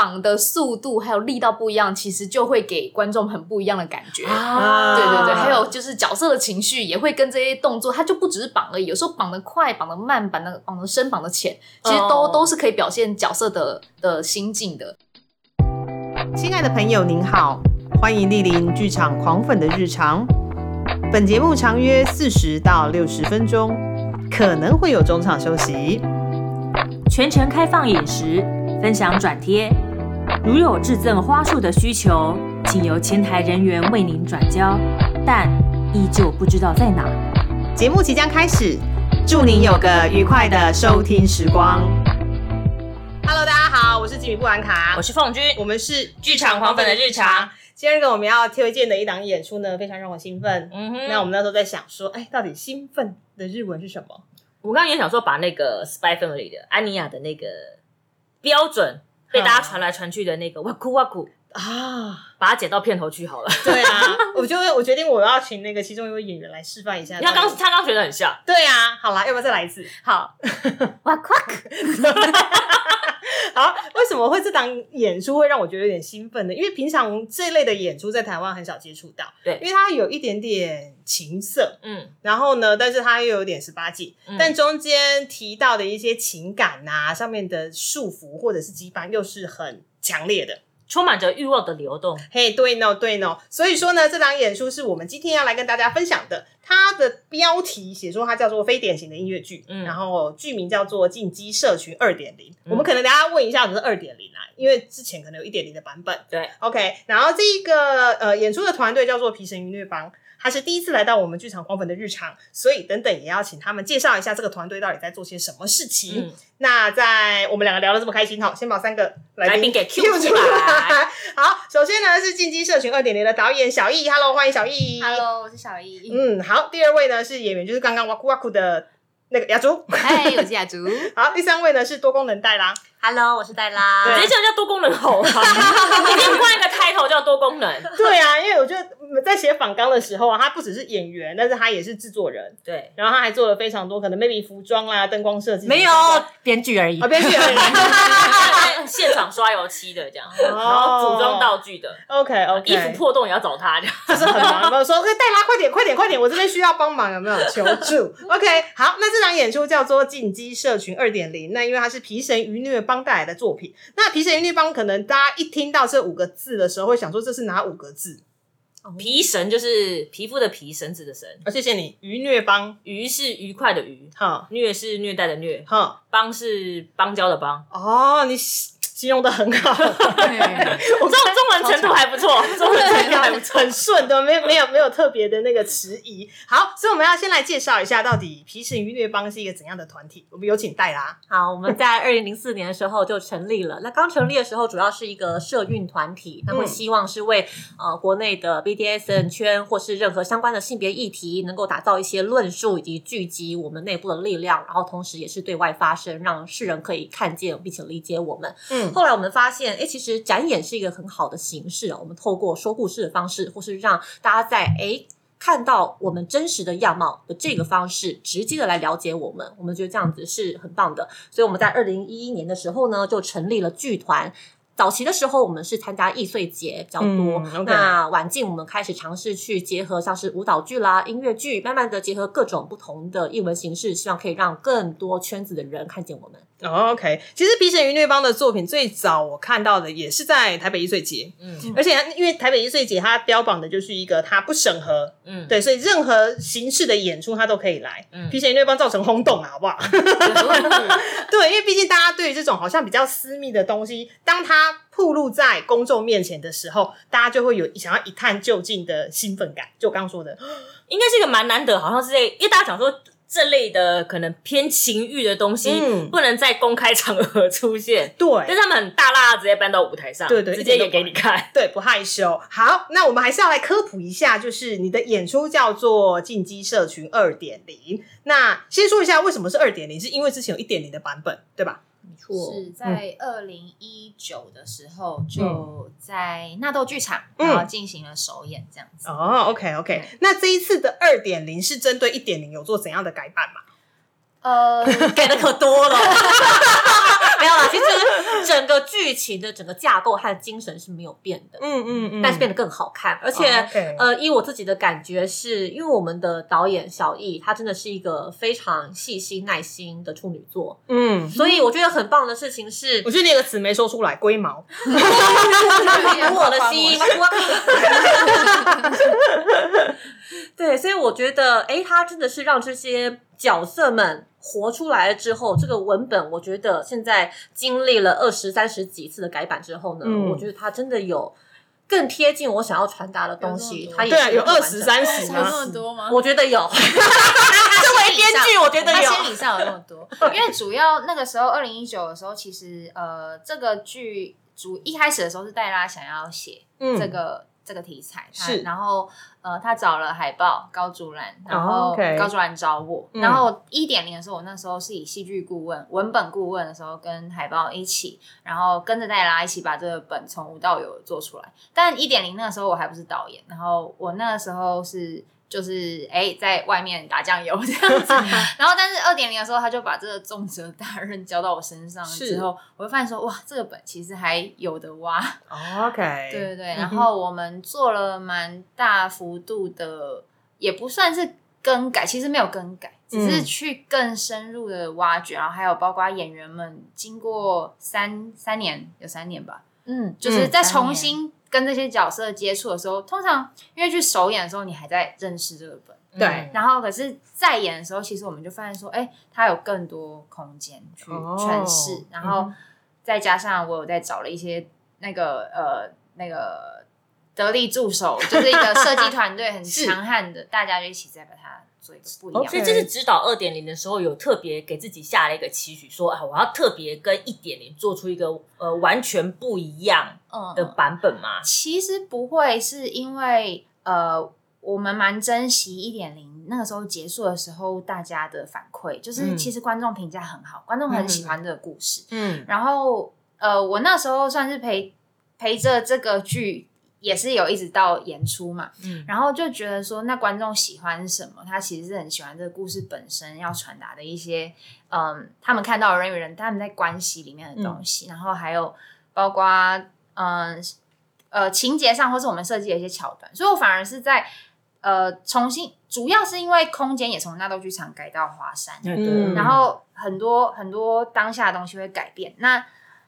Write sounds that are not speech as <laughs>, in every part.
绑的速度还有力道不一样，其实就会给观众很不一样的感觉。啊对对对，还有就是角色的情绪也会跟这些动作，它就不只是绑而已，有时候绑得快、绑得慢、绑得绑得深、绑得浅，其实都、哦都是可以表现角色的的心境的。亲爱的朋友，您好，欢迎莅临剧场狂粉的日常。本节目长约四十到六十分钟，可能会有中场休息。全程开放饮食，分享转贴。如有致赠花束的需求，请由前台人员为您转交，但依旧不知道在哪。节目即将开始，祝您有个愉快的收听时光。Hello，大家好，我是吉米布兰卡，我是凤君，我们是剧场狂粉的日常。今天跟我们要推荐的一档演出呢，非常让我兴奋。嗯哼，那我们那时候在想说，哎，到底兴奋的日文是什么？我刚刚也想说，把那个《Spy Family》的安妮亚的那个标准被大家传来传去的那个哇哭哇哭，啊，把它剪到片头去好了。对啊，<laughs> 我就我决定我要请那个其中一位演员来示范一下。他刚他刚学的很像，对啊，好啦，要不要再来一次？好，<laughs> 哇夸 <laughs> 好，为什么会这档演出会让我觉得有点兴奋呢？因为平常这类的演出在台湾很少接触到，对因为它有一点点情色，嗯，然后呢，但是它又有点十八禁，嗯但中间提到的一些情感啊、上面的束缚或者是羁绊又是很强烈的。充满着欲望的流动。嘿、对呢，对呢，所以说呢，这档演出是我们今天要来跟大家分享的。它的标题写说它叫做非典型的音乐剧，嗯然后剧名叫做《进击社群二点零》。我们可能大家问一下，是二点零啊？因为之前可能有一点零的版本。对，OK，然后这一个呃演出的团队叫做皮神音乐帮，他是第一次来到我们剧场狂粉的日常，所以等等也要请他们介绍一下这个团队到底在做些什么事情。嗯，那在我们两个聊得这么开心，好，先把三个来宾给 <laughs> Q 出出来。好，首先呢是进击社群二点零的导演小易，Hello，欢迎小易。，Hello，我是小易。嗯，好，第二位呢是演员，就是刚刚哇酷哇酷的那个雅竹。嗨，我是雅竹。<laughs> 好，第三位呢是多功能带啦。Hello，我是黛拉。对直接叫多功能好啊！<laughs> 一定换一个 title 叫多功能。对啊，因为我觉得在写访纲的时候啊，他不只是演员，但是他也是制作人，对，然后他还做了非常多可能 maybe 服装啦、灯光设计没有啊，编剧而已。啊编剧而已。<laughs> 现场刷油漆的这样，哦然后组装道具的，OK OK，衣服破洞也要找他这样。就是很忙，有没有说，哎，戴拉快点，快点，快点，我这边需要帮忙，有没有求助？<laughs> OK，好，那这场演出叫做《进击社群二点零》，那因为它是皮神愚虐帮带来的作品，那皮神愚虐帮可能大家一听到这五个字的时候，会想说这是哪五个字？皮绳就是皮肤的皮，绳子的绳。啊，谢谢你，愉虐帮，愉是愉快的愉，哈虐是虐待的虐，哈，邦是邦交的邦。哦，你形容的很好，<laughs> 我知道中文程度还不错，中文程度还不错。很顺的，没有没有没有特别的那个迟疑。好，所以我们要先来介绍一下，到底皮神愚虐帮是一个怎样的团体？我们有请戴拉。好，我们在二零零四年的时候就成立了。那刚成立的时候，主要是一个社运团体，那会希望是为呃国内的 BDSN 圈或是任何相关的性别议题，能够打造一些论述以及聚集我们内部的力量，然后同时也是对外发声，让世人可以看见并且理解我们。嗯后来我们发现，哎，其实展演是一个很好的形式啊。我们透过说故事的方式，或是让大家在哎看到我们真实的样貌的这个方式，直接的来了解我们。我们觉得这样子是很棒的。所以我们在二零一一年的时候呢，就成立了剧团。早期的时候，我们是参加易碎节比较多。那晚近我们开始尝试去结合像是舞蹈剧啦、音乐剧，慢慢的结合各种不同的译文形式，希望可以让更多圈子的人看见我们。哦 OK，其实皮神愚虐帮的作品最早我看到的也是在台北易碎节，嗯而且因为台北易碎节它标榜的就是一个它不审核，嗯，对，所以任何形式的演出它都可以来。嗯皮神愚虐帮造成轰动啊，好不好？<laughs> <laughs> 对，因为毕竟大家对于这种好像比较私密的东西，当它暴露在公众面前的时候，大家就会有想要一探究竟的兴奋感。就我刚刚说的，<gasps> 应该是一个蛮难得，好像是在，因为大家想说这类的可能偏情欲的东西，嗯不能在公开场合出现，但对是他们很大辣直接搬到舞台上，对对直接演给你看。对，不害羞。好，那我们还是要来科普一下，就是你的演出叫做进击社群二点零。那先说一下为什么是二点零，是因为之前有一点零的版本，对吧？没错是在二零一九的时候，就嗯在纳豆剧场，嗯。然后进行了首演，这样子。哦，OK OK，那这一次的二点零是针对一点零有做怎样的改版吗？呃，<laughs> 给的可多了，<laughs> 没有啦，其实整个剧情的整个架构和精神是没有变的。嗯嗯嗯，但是变得更好看，而且、呃，依我自己的感觉是，因为我们的导演小易，他真的是一个非常细心耐心的处女座，嗯，所以我觉得很棒的事情是，我觉得你有个词没说出来，龟毛。读我的心，<laughs> 对，所以我觉得，哎，他真的是让这些角色们活出来了之后，这个文本，我觉得现在经历了二十三十几次的改版之后呢，嗯我觉得它真的有更贴近我想要传达的东西有这么。多他也对啊，有二十三十有那吗？么多吗？我觉得有。<laughs> 作为编剧我觉得有理上有那么多，因为主要那个时候二零一九的时候，其实呃，这个剧主一开始的时候是戴拉想要写嗯这个、这个题材，是然后呃，他找了海报高竹兰，然哦后高竹兰找我，嗯然后一点零的时候，我那时候是以戏剧顾问、文本顾问的时候跟海报一起，然后跟着戴拉一起把这个本从无到有做出来。但一点零那个时候我还不是导演，然后我那个时候是。就是哎，在外面打酱油这样子，<laughs> 然后但是二点零的时候，他就把这个重责大任交到我身上了之后，我就发现说，哇，这个本其实还有的挖。OK，<laughs> 对对对，然后我们做了蛮大幅度的，也不算是更改，其实没有更改，只是嗯。去更深入的挖掘，然后还有包括演员们经过三三年有三年吧，嗯，就是再重新跟这些角色接触的时候，通常因为去首演的时候，你还在认识这个本。对。然后可是再演的时候，其实我们就发现说，哎，它有更多空间去哦诠释，然后嗯再加上我有在找了一些那个呃那个得力助手，就是一个设计团队很强悍的，大家就一起再把它做一个不一样 OK 所以这是指导二点零的时候，有特别给自己下了一个期许，说啊，我要特别跟一点零做出一个呃完全不一样嗯的版本嘛。其实不会，是因为呃，我们蛮珍惜一点零那个时候结束的时候大家的反馈，就是嗯其实观众评价很好，观众很喜欢这个故事。嗯然后呃，我那时候算是陪陪着这个剧。也是有一直到演出嘛，嗯。然后就觉得说，那观众喜欢什么？他其实是很喜欢这个故事本身要传达的一些，嗯，他们看到人与人他们在关系里面的东西，然后还有包括嗯呃情节上，或是我们设计的一些桥段，所以我反而是在呃重新，主要是因为空间也从纳豆剧场改到华山，嗯。然后很多很多当下的东西会改变，那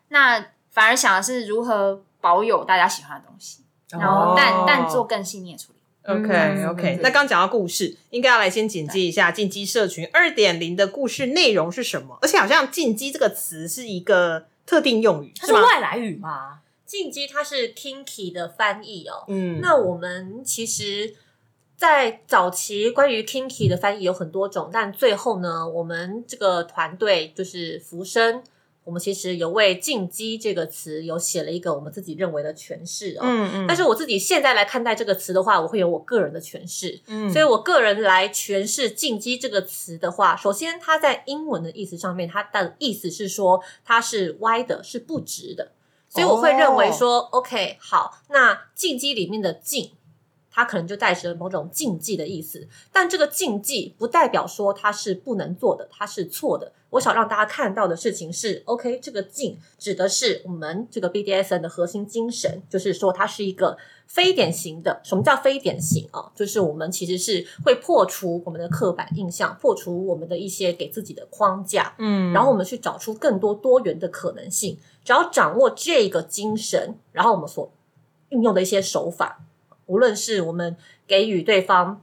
那反而想的是如何保有大家喜欢的东西，然后但、哦但做更细腻的处理。OK 嗯 OK，嗯那刚讲到故事，应该要来先简介一下进击社群二点零的故事内容是什么？而且好像“进击”这个词是一个特定用语，它是？外来语吗？进击它是 Kinky 的翻译哦。嗯，那我们其实，在早期关于 Kinky 的翻译有很多种，但最后呢，我们这个团队就是浮生，我们其实有为“进击”这个词有写了一个我们自己认为的诠释哦。嗯嗯，但是我自己现在来看待这个词的话，我会有我个人的诠释。嗯所以我个人来诠释“进击”这个词的话，首先它在英文的意思上面，它的意思是说它是歪的，是不直的。所以我会认为说、o k 好，那进击里面的“进”，它可能就带着某种禁忌的意思。但这个禁忌不代表说它是不能做的，它是错的。我想让大家看到的事情是，OK，这个“禁”指的是我们这个 BDSN 的核心精神，就是说它是一个非典型的。什么叫非典型啊？就是我们其实是会破除我们的刻板印象，破除我们的一些给自己的框架，嗯，然后我们去找出更多多元的可能性。只要掌握这个精神，然后我们所运用的一些手法，无论是我们给予对方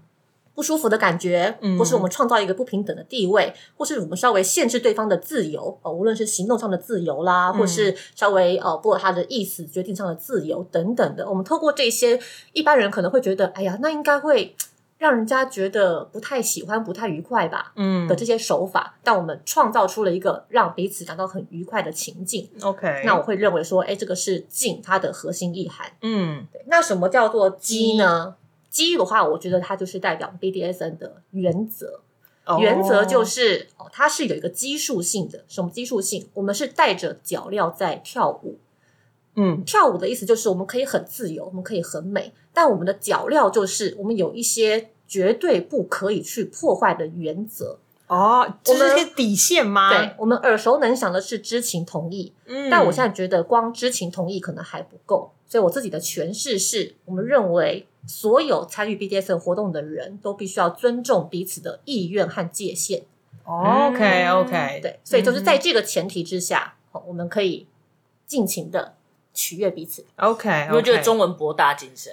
不舒服的感觉，嗯。或是我们创造一个不平等的地位，或是我们稍微限制对方的自由，哦，无论是行动上的自由啦，或是稍微呃不他的意思决定上的自由等等的，我们透过这些，一般人可能会觉得，哎呀，那应该会让人家觉得不太喜欢、不太愉快吧。嗯的这些手法，但我们创造出了一个让彼此感到很愉快的情境。OK，那我会认为说，哎，这个是静它的核心意涵。嗯对，那什么叫做基呢？基的话，我觉得它就是代表 BDSN 的原则。原则就是哦，它是有一个基数性的。什么基数性？我们是带着脚镣在跳舞。嗯跳舞的意思就是我们可以很自由，我们可以很美，但我们的脚镣就是我们有一些绝对不可以去破坏的原则。哦，这是些底线吗？对，我们耳熟能详的是知情同意，嗯但我现在觉得光知情同意可能还不够，所以我自己的诠释是，我们认为所有参与 BDSM 活动的人都必须要尊重彼此的意愿和界限。OK OK，对，所以就是在这个前提之下，好我们可以尽情的取悦彼此。OK，我觉得中文博大精深，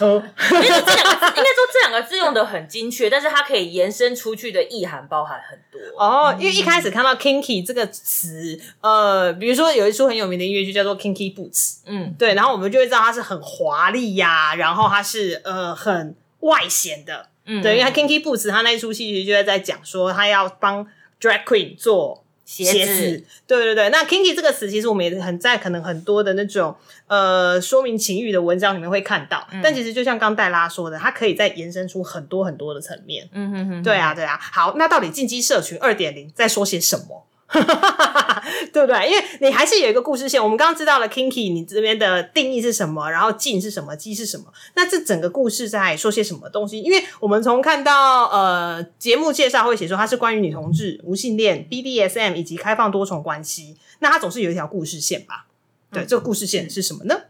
哦。<laughs> 因为这两个字应该说这两个字用的很精确，但是它可以延伸出去的意涵包含很多。哦，因为一开始看到 kinky 这个词，呃，比如说有一出很有名的音乐剧叫做 Kinky Boots，嗯，对，然后我们就会知道它是很华丽呀、然后它是呃很外显的，嗯。对，因为它 Kinky Boots 它那一出戏其实就在在讲说他要帮 drag queen 做鞋鞋子子，对对对。那 kinky 这个词，其实我们也很在可能很多的那种呃说明情欲的文章里面会看到，嗯但其实就像刚戴拉说的，它可以再延伸出很多很多的层面。嗯哼哼，对啊，对啊。好，那到底进击社群二点零在说些什么？<laughs> 对不对？因为你还是有一个故事线。我们刚刚知道了 kinky，你这边的定义是什么，然后禁是什么，鸡是什么。那这整个故事在说些什么东西？因为我们从看到呃节目介绍会写说它是关于女同志、无性恋、BDSM 以及开放多重关系，那它总是有一条故事线吧？对，这个故事线是什么呢？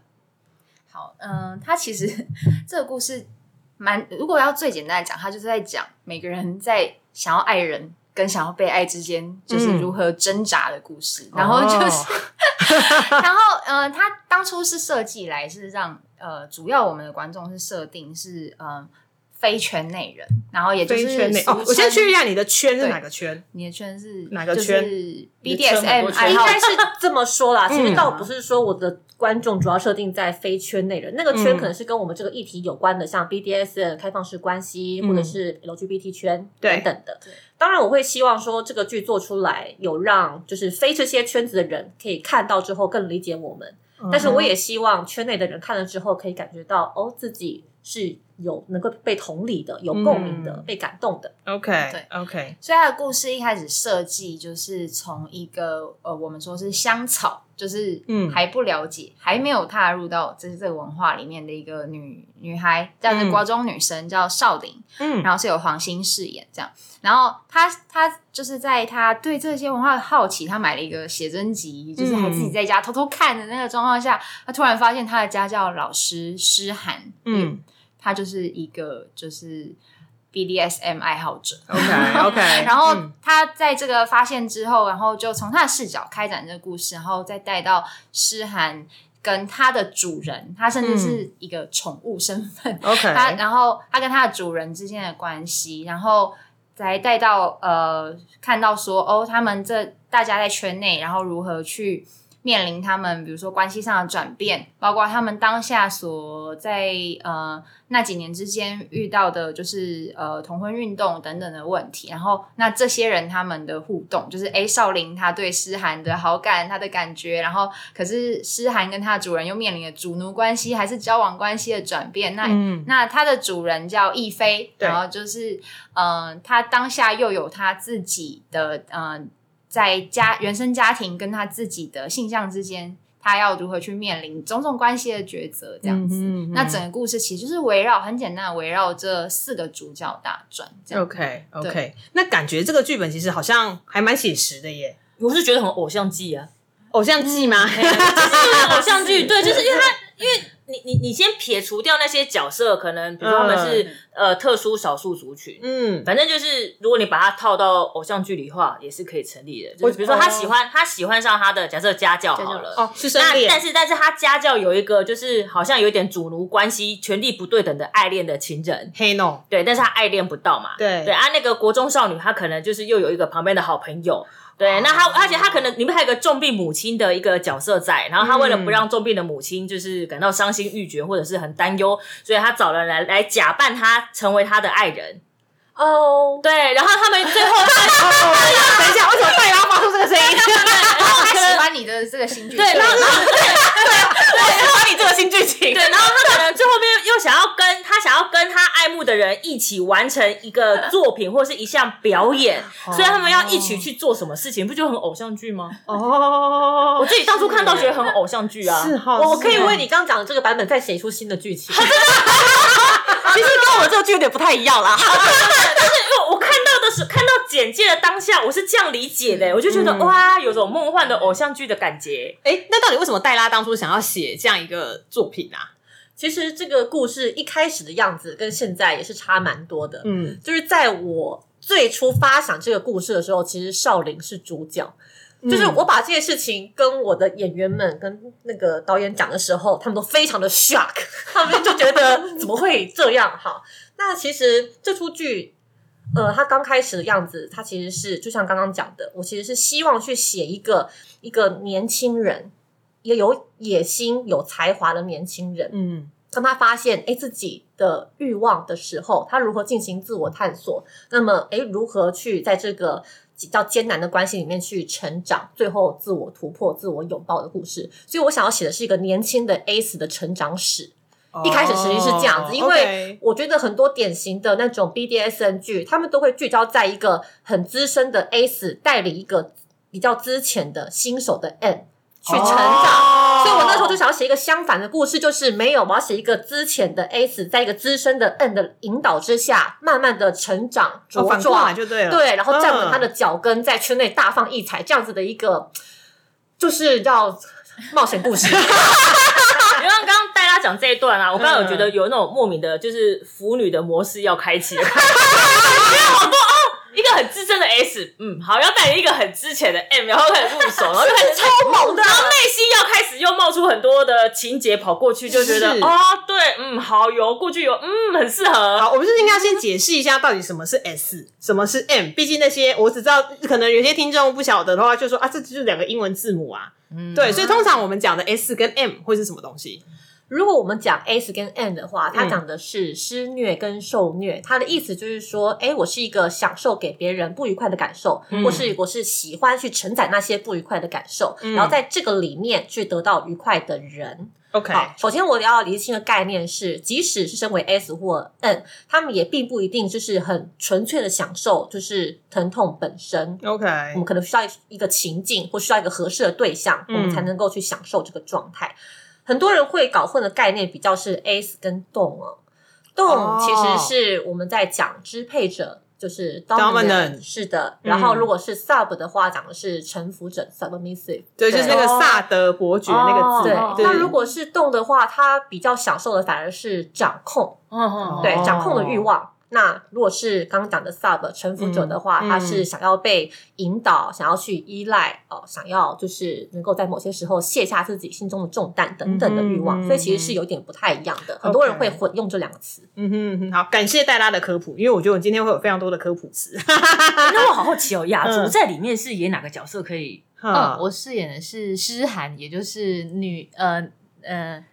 好，嗯、它其实这个故事蛮，如果要最简单的讲，它就是在讲每个人在想要爱人跟想要被爱之间，就是嗯如何挣扎的故事。然后就是，<laughs> 然后呃，他当初是设计来是让呃，主要我们的观众是设定是呃非圈内人，然后也就是非圈内哦，我先确认一下你的圈是哪个圈？你的圈是哪个就是圈？你的圈很 BDSM 应该是这么说啦，其实嗯倒不是说我的观众主要设定在非圈内人，那个圈嗯可能是跟我们这个议题有关的，像 BDS 开放式关系，嗯或者是 LGBT 圈等等的。对。当然，我会希望说这个剧做出来，有让就是非这些圈子的人可以看到之后更理解我们。但是我也希望圈内的人看了之后可以感觉到，哦，自己是有能够被同理的、有共鸣的、嗯被感动的。OK 对。OK，所以他的故事一开始设计就是从一个呃，我们说是香草，就是嗯。还不了解、还没有踏入到这这个文化里面的一个女女孩，这样的嗯国中女生叫少林，嗯。然后是有黄兴饰演这样。然后她她就是在她对这些文化的好奇，她买了一个写真集，就是还自己在家偷偷看的那个状况下，她突然发现她的家教老师诗涵，嗯他就是一个就是 BDSM 爱好者。OK <laughs> OK，然后嗯他在这个发现之后，然后就从他的视角开展这个故事，然后再带到诗涵跟他的主人，他甚至是一个宠物身份，OK，他然后他跟他的主人之间的关系，然后再带到呃看到说哦，他们这大家在圈内，然后如何去面临他们比如说关系上的转变，包括他们当下所在呃那几年之间遇到的，就是呃同婚运动等等的问题，然后那这些人他们的互动，就是诶少林他对诗涵的好感，他的感觉，然后可是诗涵跟他的主人又面临了主奴关系还是交往关系的转变，那嗯。那他的主人叫亦菲，然后就是嗯、呃他当下又有他自己的嗯、呃在家原生家庭跟他自己的性向之间，他要如何去面临种种关系的抉择，这样子。嗯嗯嗯那整个故事其实就是围绕很简单的围绕这四个主角大转，OK OK，那感觉这个剧本其实好像还蛮写实的耶，我是觉得很偶像剧啊，偶像剧吗？就是偶像剧，<laughs> 对，就是因为他，因为你你你先撇除掉那些角色，可能比如说他们是、呃特殊少数族群，嗯。反正就是如果你把它套到偶像剧里的话，也是可以成立的。就是比如说他喜欢、他喜欢上他的假设家教好了。哦，是生那恋，但是但是他家教有一个就是好像有一点主奴关系、权力不对等的爱恋的情人，黑 no，对，但是他爱恋不到嘛，对。对啊，那个国中少女她可能就是又有一个旁边的好朋友，对，那他而且他可能里面还有个重病母亲的一个角色在，然后他为了不让重病的母亲就是感到伤心欲绝或者是很担忧，所以他找人来来假扮他成为他的爱人，哦，对，然后他们最后 <laughs> 等一下，为什么戴拉发出这个声音？然后他喜欢你的这个新剧，对，然后然后喜欢你这个新剧情对，然后他可能最后面又想要跟他想要跟他爱慕的人一起完成一个作品或是一项表演，所以他们要一起去做什么事情，不就很偶像剧吗？哦我自己当初看到觉得很偶像剧啊，是哈，我我可以为你刚刚讲的这个版本再写出新的剧情。<laughs> 其实跟我这个剧有点不太一样啦。<laughs> 但是因为我看看到简介的当下，我是这样理解的，我就觉得、嗯哇，有种梦幻的偶像剧的感觉。哎，那到底为什么黛拉当初想要写这样一个作品啊？其实这个故事一开始的样子跟现在也是差蛮多的。嗯，就是在我最初发想这个故事的时候，其实少林是主角。就是我把这件事情跟我的演员们、跟那个导演讲的时候，他们都非常的 shock，他们就觉得 <laughs> 怎么会这样？好，那其实这出剧，呃，他刚开始的样子，他其实是就像刚刚讲的，我其实是希望去写一个一个年轻人，一个有野心、有才华的年轻人，嗯当他发现哎自己的欲望的时候，他如何进行自我探索？那么哎如何去在这个比较艰难的关系里面去成长，最后自我突破、自我拥抱的故事？所以我想要写的是一个年轻的 A 死的成长史。一开始实际是这样子，哦因为我觉得很多典型的那种 BDSN 剧，他们都会聚焦在一个很资深的死带领一个比较资浅的新手的 N 去成长。哦。所以我那时候就想要写一个相反的故事，就是没有，我要写一个资浅的 S 在一个资深的 N 的引导之下，慢慢的成长茁壮，就对了，对，然后站稳他的嗯脚跟，在圈内大放异彩，这样子的一个就是叫冒险故事。<laughs> 讲这一段啊，我刚刚有觉得有那种莫名的，就是腐女的模式要开启了，<laughs> 因为好多哦，一个很资深的 S，嗯，好，要带领一个很之前的 M，然后开始入手，<laughs> 然后就开始超猛的然后内心要开始又冒出很多的情节跑过去，就觉得是哦，对，嗯，好有过去有，嗯，很适合。好，我们是应该先解释一下到底什么是 S，什么是 M？毕竟那些我只知道，可能有些听众不晓得的话，就说啊，这就是两个英文字母啊。嗯对，所以通常我们讲的 S 跟 M 会是什么东西？如果我们讲 S 跟 N 的话，它嗯讲的是施虐跟受虐。它的意思就是说，哎，我是一个享受给别人不愉快的感受，嗯或是我是喜欢去承载那些不愉快的感受，嗯然后在这个里面去得到愉快的人。OK，好，首先我要厘清的概念是，即使是身为 S 或 N，他们也并不一定就是很纯粹的享受，就是疼痛本身。OK，我们可能需要一个情境，或需要一个合适的对象，嗯我们才能够去享受这个状态。很多人会搞混的概念比较是 ACE 跟动哦，动哦其实是我们在讲支配者。就是 Dominant 是的。嗯然后如果是 sub 的话，讲的是臣服者 submissive。对，就是那个萨德伯爵那个字。对，哦那如果是动的话，他比较享受的反而是掌控，嗯嗯对哦掌控的欲望。那如果是刚刚讲的 sub 臣服者的话，嗯他是想要被引导，想要去依赖，哦、想要就是能够在某些时候卸下自己心中的重担等等的欲望，嗯所以其实是有点不太一样的。很多人会混用这两个词。嗯哼嗯哼，好，感谢戴拉的科普，因为我觉得我今天会有非常多的科普词。那我好好奇哦，<laughs> 雅竹嗯在里面是演哪个角色？可以嗯，我饰演的是诗涵，也就是女呃呃，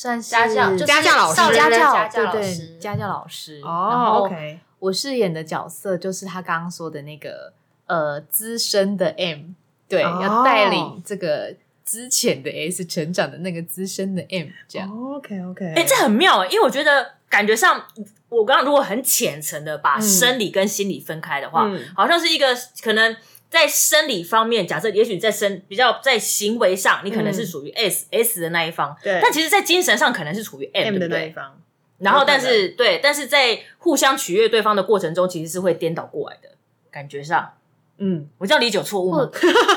算是家教就是家教老师家教，家教老对师。对，家教老师。然哦后，OK，我饰演的角色就是他刚刚说的那个呃资深的 M，对，哦。要带领这个之前的 S 成长的那个资深的 M，这样。OK OK，哎、这很妙哎，因为我觉得感觉上，我刚刚如果很浅层的把嗯。生理跟心理分开的话，嗯。好像是一个可能在生理方面，假设也许在生比较在行为上，你可能是属于 S、S 的那一方，嗯对但其实，在精神上可能是处于 M？的那一方，然后，但是对，但是在互相取悦对方的过程中，其实是会颠倒过来的感觉上。嗯，我这样理解有错误或吗？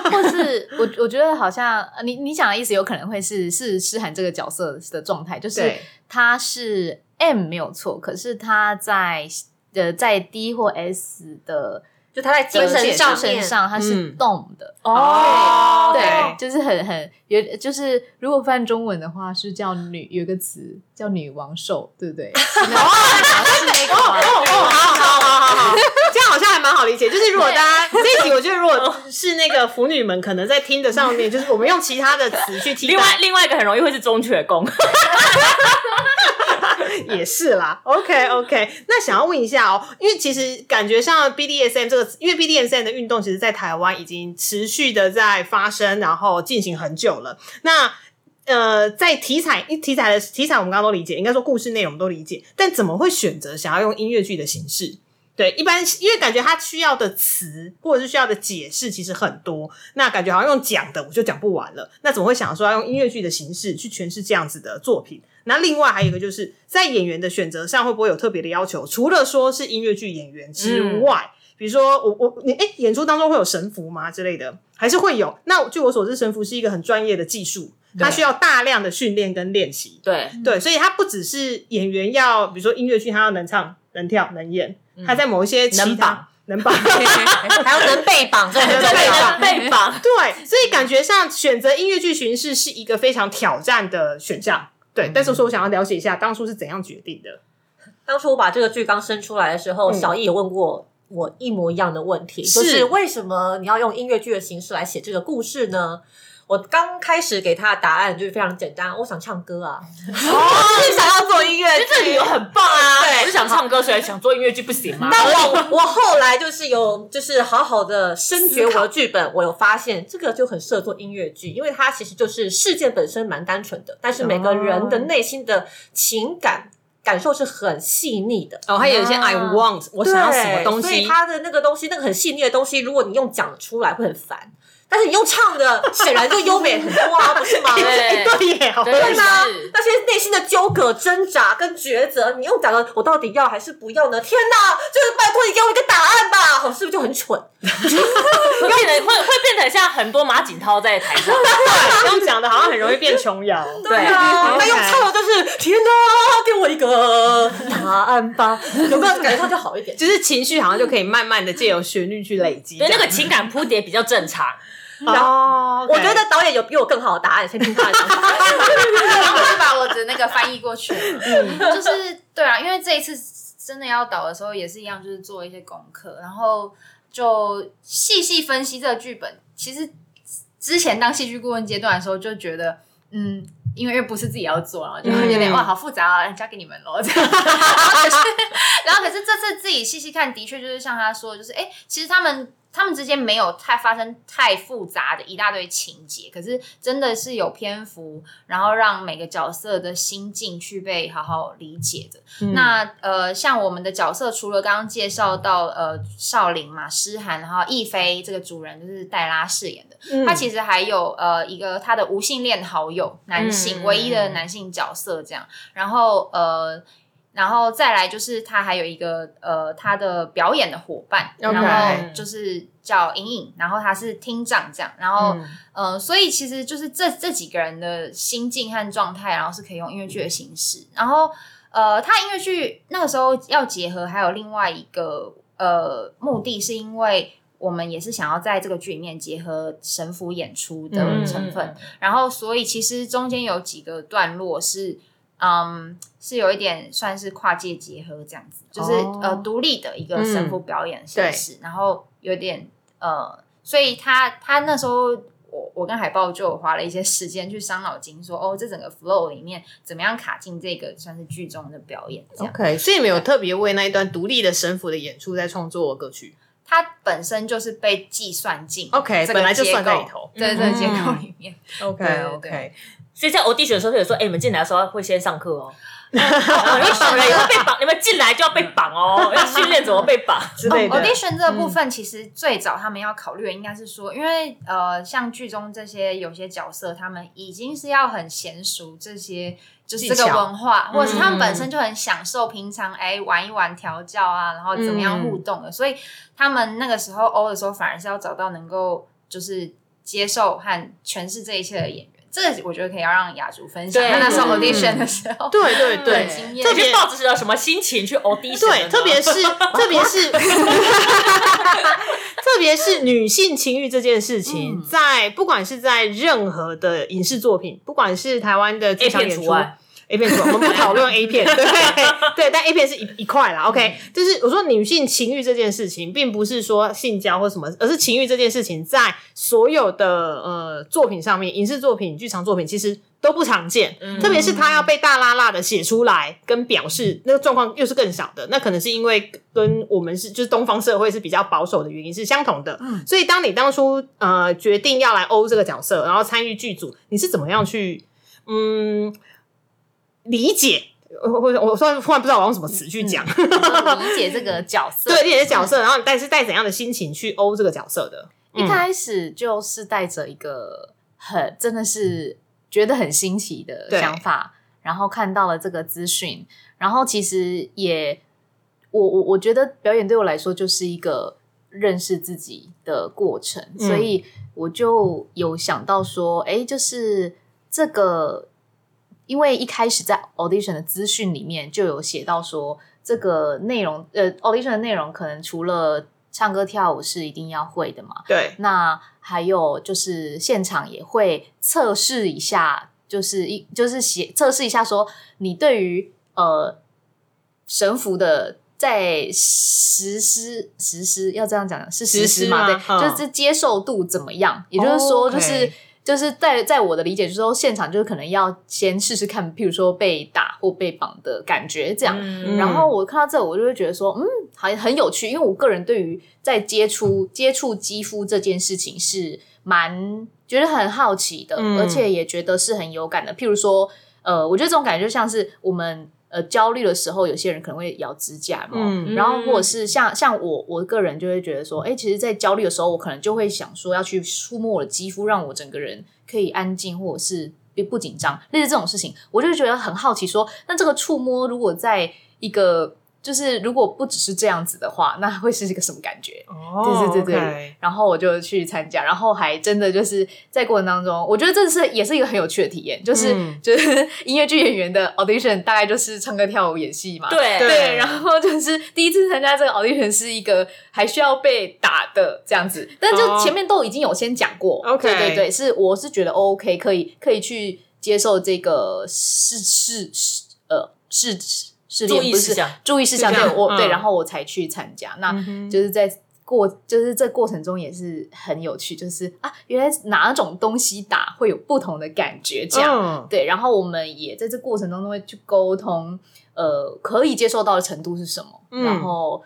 或是我我觉得好像呃你你讲的意思有可能会是是诗涵这个角色的状态，就是他是 M 没有错，可是他在呃在 D 或 S 的就他在精神上面，上他是嗯。动的。哦。对就是很很有，就是如果翻中文的话是叫女，有个词叫女王兽，对不对？<laughs> 是那个是那个吗？哦，好好好好好，<laughs> 这样好像还蛮好理解。就是如果大家 <laughs> 这一集，我觉得如果是那个腐女们，可能在听的上面，就是我们用其他的词去替代，另外另外一个很容易会是中雀宫，<laughs> 也是啦。OK OK，那想要问一下哦，因为其实感觉像 BDSM 这个，因为 BDSM 的运动其实在台湾已经持续的在发生，然后进行很久了。那呃，在题材，因为题材的题材我们刚刚都理解，应该说故事内容都理解，但怎么会选择想要用音乐剧的形式？对，一般因为感觉它需要的词或者是需要的解释其实很多，那感觉好像用讲的我就讲不完了。那怎么会想说要用音乐剧的形式去诠释这样子的作品？那另外还有一个就是在演员的选择上会不会有特别的要求？除了说是音乐剧演员之外，比如说我我你哎，演出当中会有神符吗之类的，还是会有？那据我所知，神符是一个很专业的技术，它需要大量的训练跟练习。对，对，所以它不只是演员要，比如说音乐剧，他要能唱、能跳、能演，他在某一些能绑能绑。<laughs> 还要能被绑，这很重对。被绑。对，所以感觉上选择音乐剧巡视是一个非常挑战的选项。对，但是说我想要了解一下当初是怎样决定的。当初我把这个剧刚生出来的时候，嗯小易也问过我一模一样的问题，是就是为什么你要用音乐剧的形式来写这个故事呢？我刚开始给他的答案就是非常简单，我想唱歌啊，我就是想要做音乐剧，这理由很棒啊！对我是想唱歌，所以想做音乐剧，不行吗？那我我后来就是有就是好好的深掘我的剧本，我有发现这个就很适合做音乐剧，因为它其实就是事件本身蛮单纯的，但是每个人的内心的情感感受是很细腻的。哦，还有一些 I want，我想要什么东西所以西，它的那个东西，那个很细腻的东西，如果你用讲出来会很烦，但是你用唱的，显然就优美很多啊，不是吗？<laughs> 对对耶，对对吗？那些内心的纠葛、挣扎跟抉择，你用讲的，我到底要还是不要呢？天哪，<laughs> 就是拜托你给我一个答案吧！我是不是就很蠢？<laughs> 会变得会会变得像很多马景涛在台上，对，用讲的好像很容易变琼瑶。对啊那用唱的就是天哪，给我一个答案吧，有没有感觉上就好一点？就是情绪好像就可以慢慢的借由旋律去累积，对那个情感铺叠比较正常。哦，我觉得导演有比我更好的答案，先听他的。然 <laughs> 后我就把我的那个翻译过去 <laughs> 就是对啊，因为这一次真的要导的时候也是一样，就是做一些功课，然后就细细分析这个剧本。其实之前当戏剧顾问阶段的时候，就觉得嗯。因为又不是自己要做，然后就有点、嗯哇，好复杂啊，交给你们喽。这样 <laughs> 可是，然后可是这次自己细细看，的确就是像他说的，就是哎，其实他们他们之间没有太发生太复杂的一大堆情节，可是真的是有篇幅，然后让每个角色的心境去被好好理解的。嗯那呃，像我们的角色，除了刚刚介绍到呃少林嘛、诗涵，然后亦菲这个主人就是黛拉饰演的，嗯他其实还有呃一个他的无性恋好友，男性、嗯唯一的男性角色这样，然后呃。然后再来就是他还有一个呃他的表演的伙伴然后就是叫莹莹，然后他是厅长这样，然后、嗯呃，所以其实就是这这几个人的心境和状态，然后是可以用音乐剧的形式。然后呃，他音乐剧那个时候要结合，还有另外一个呃目的，是因为我们也是想要在这个剧里面结合神父演出的嗯成分。然后，所以其实中间有几个段落是。嗯，是有一点算是跨界结合这样子，就是、哦呃独立的一个神父表演形对式，然后有点呃，所以他他那时候我我跟海豹就有花了一些时间去伤脑筋说哦，这整个 flow 里面怎么样卡进这个算是剧中的表演这样。OK，所以你们有特别为那一段独立的神父的演出在创作歌曲。它本身就是被计算进 OK，本来就算在构里头在这个结构里面。OK OK，所以在 audition 的时候，他有说，哎、你们进来的时候会先上课哦。<laughs> 你们选人也会被绑，你们进来就要被绑哦，<laughs> 要训练怎么被绑。之类的。audition 这个部分，其实最早他们要考虑的应该是说，因为呃，像剧中这些有些角色，他们已经是要很娴熟这些。就是这个文化，或者是他们本身就很享受平常哎、玩一玩调教啊，然后怎么样互动的，所以他们那个时候欧的时候，反而是要找到能够就是接受和诠释这一切的演员。这个我觉得可以要让雅竹分享，那时候嗯 audition 的时候，对对对。特别抱着什么心情去 audition？对，特别是 <laughs> 特别是 <laughs> 特别是女性情欲这件事情，嗯。在不管是在任何的影视作品，不管是台湾的剧场演出片除外。A 片我们不讨论 <laughs> A 片，对对，但 A 片是一一块啦。OK，就是我说女性情欲这件事情，并不是说性交或什么，而是情欲这件事情在所有的呃作品上面，影视作品、剧场作品其实都不常见。特别是他要被大拉拉的写出来跟表示，那个状况又是更少的。那可能是因为跟我们是就是东方社会是比较保守的原因是相同的。所以当你当初呃决定要来欧这个角色，然后参与剧组，你是怎么样去嗯理解？我我我突然突然不知道我用什么词去讲，<laughs> 理解这个角色，对，理解角色，然后你带是带怎样的心情去欧这个角色的？一开始就是带着一个很真的是觉得很新奇的想法，然后看到了这个资讯，然后其实也我我我觉得表演对我来说就是一个认识自己的过程，嗯。所以我就有想到说，哎，就是这个，因为一开始在 audition 的资讯里面就有写到说，这个内容，呃，audition 的内容可能除了唱歌跳舞是一定要会的嘛，对，那还有就是现场也会测试一下，就是一就是写测试一下说你对于呃神符的在实施实施要这样讲是实实施嘛？对，嗯就是接受度怎么样？也就是说，就是。就是在在我的理解，就是说现场就是可能要先试试看，譬如说被打或被绑的感觉这样，嗯。然后我看到这，我就会觉得说，嗯，还很有趣，因为我个人对于在接触接触肌肤这件事情是蛮觉得很好奇的，嗯。而且也觉得是很有感的。譬如说，呃，我觉得这种感觉就像是我们呃焦虑的时候，有些人可能会咬指甲嘛，嗯然后或者是像像我我个人就会觉得说，哎，其实，在焦虑的时候，我可能就会想说要去触摸我的肌肤，让我整个人可以安静，或者是不不紧张，类似这种事情，我就觉得很好奇说，那这个触摸如果在一个就是如果不只是这样子的话，那会是一个什么感觉？哦对对对对。然后我就去参加，然后还真的就是在过程当中，我觉得这是也是一个很有趣的体验，就是、嗯。就是音乐剧演员的 audition 大概就是唱歌跳舞演戏嘛，对。对对，然后就是第一次参加这个 audition 是一个还需要被打的这样子，但就哦。前面都已经有先讲过。OK 对对对，是我是觉得 OK 可以可以去接受这个试试试呃试试注炼不是注意事项，对我对，然后我才去参加，那就是在。过就是这过程中也是很有趣，就是啊，原来哪种东西打会有不同的感觉，这样、嗯。对，然后我们也在这过程当中会去沟通，呃，可以接受到的程度是什么，嗯。然后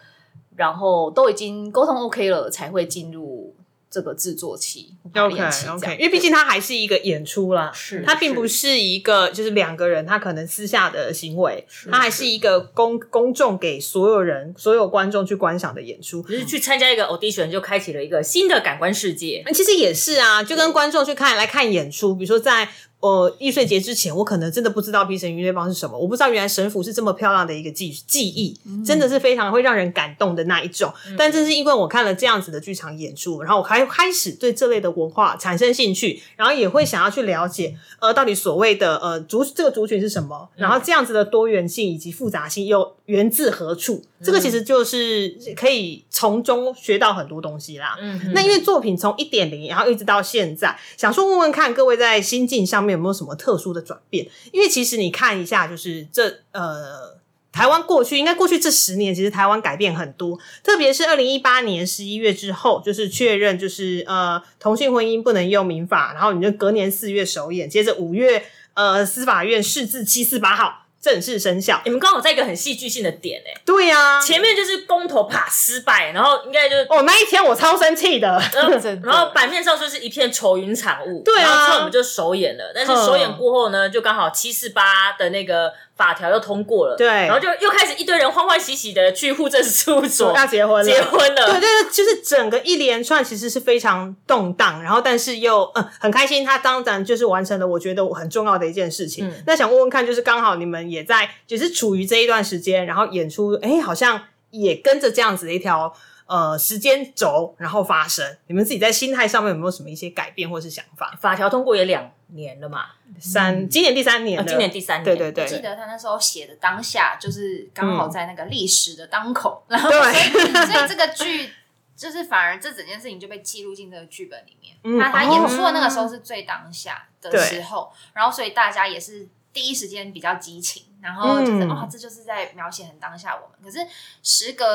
然后都已经沟通 OK 了，才会进入这个制作期、排 OK OK，因为毕竟它还是一个演出啦，是它并不是一个就是两个人他可能私下的行为，它还是一个公公众给所有人所有观众去观赏的演出。就是去参加一个 audition 就开启了一个新的感官世界。其实也是啊，就跟观众去看来看演出，比如说在呃易碎节之前，我可能真的不知道《皮神鱼乐帮》是什么，我不知道原来神符是这么漂亮的一个记记忆，真的是非常会让人感动的那一种。但正是因为我看了这样子的剧场演出，然后我开开始对这类的文化产生兴趣，然后也会想要去了解，呃，到底所谓的呃族这个族群是什么，然后这样子的多元性以及复杂性又源自何处？这个其实就是可以从中学到很多东西啦。嗯，那因为作品从一点零，然后一直到现在，想说问问看各位在心境上面有没有什么特殊的转变？因为其实你看一下，就是这呃。台湾过去应该过去这十年，其实台湾改变很多，特别是二零一八年十一月之后，就是确认就是呃同性婚姻不能用民法，然后你就隔年四月首演，接着五月呃司法院释字七四八号正式生效。你们刚好在一个很戏剧性的点哎、对呀、前面就是公投怕失败，然后应该就是。哦那一天我超生气的，<laughs> 然后版面上就是一片愁云惨雾，对啊然后之后我们就首演了，但是嗯首演过后呢，就刚好七四八的那个法条又通过了，对。然后就又开始一堆人欢欢喜喜的去户政事务所要结婚了，结婚了，对对对，就是整个一连串其实是非常动荡，然后但是又嗯很开心，他当然就是完成了我觉得我很重要的一件事情。嗯。那想问问看，就是刚好你们也在就是处于这一段时间，然后演出，哎，好像也跟着这样子的一条呃时间轴，然后发生。你们自己在心态上面有没有什么一些改变或是想法？法条通过也两年了嘛，三，今年第三年今年第三年，对对对我记得他那时候写的当下，就是刚好在那个历史的当口，然后所以 <laughs> 所以这个剧就是反而这整件事情就被记录进这个剧本里面。嗯他演出的那个时候是最当下的时候，然后所以大家也是第一时间比较激情，然后就是嗯哦，这就是在描写很当下我们。可是时隔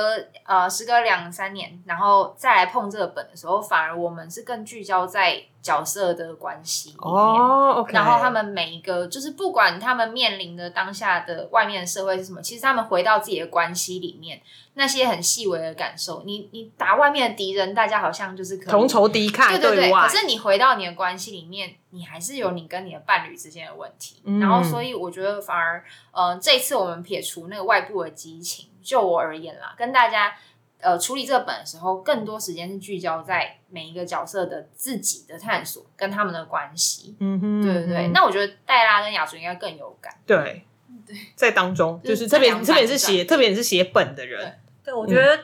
呃时隔两三年，然后再来碰这个本的时候，反而我们是更聚焦在角色的关系里面。然后他们每一个就是不管他们面临的当下的外面的社会是什么，其实他们回到自己的关系里面，那些很细微的感受，你你打外面的敌人，大家好像就是可以同仇敌忾对对对，外可，是你回到你的关系里面，你还是有你跟你的伴侣之间的问题。嗯然后，所以我觉得反而，呃，这一次我们撇除那个外部的激情，就我而言啦，跟大家呃处理这个本的时候，更多时间是聚焦在每一个角色的自己的探索跟他们的关系。嗯哼对对对，嗯那我觉得黛拉跟雅竹应该更有感。对，对在当中，就就是是特别特别是写特别是写本的人，对，我觉得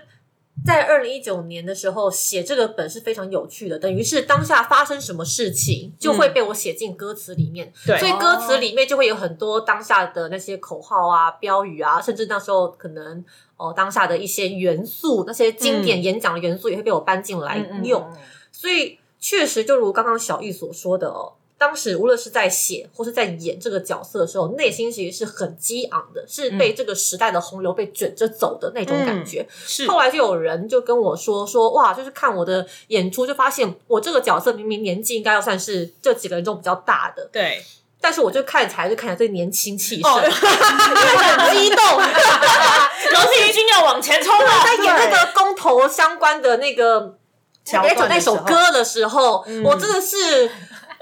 在二零一九年的时候写这个本是非常有趣的，等于是当下发生什么事情就会被我写进歌词里面，对。所以歌词里面就会有很多当下的那些口号啊、标语啊，甚至那时候可能哦当下的一些元素，那些经典演讲的元素也会被我搬进来用，所以确实就如刚刚小易所说的哦。当时无论是在写或是在演这个角色的时候，内心其实是很激昂的，是被这个时代的洪流被卷着走的那种感觉。是后来就有人就跟我说说，哇，就是看我的演出，就发现我这个角色明明年纪应该要算是这几个人中比较大的，对，但是我就看起来就看起来最年轻气盛，<laughs> 哦很激动。<laughs> 然后一军要往前冲了。在演那个公投相关的那个桥那首那首歌的时候，嗯我真的是。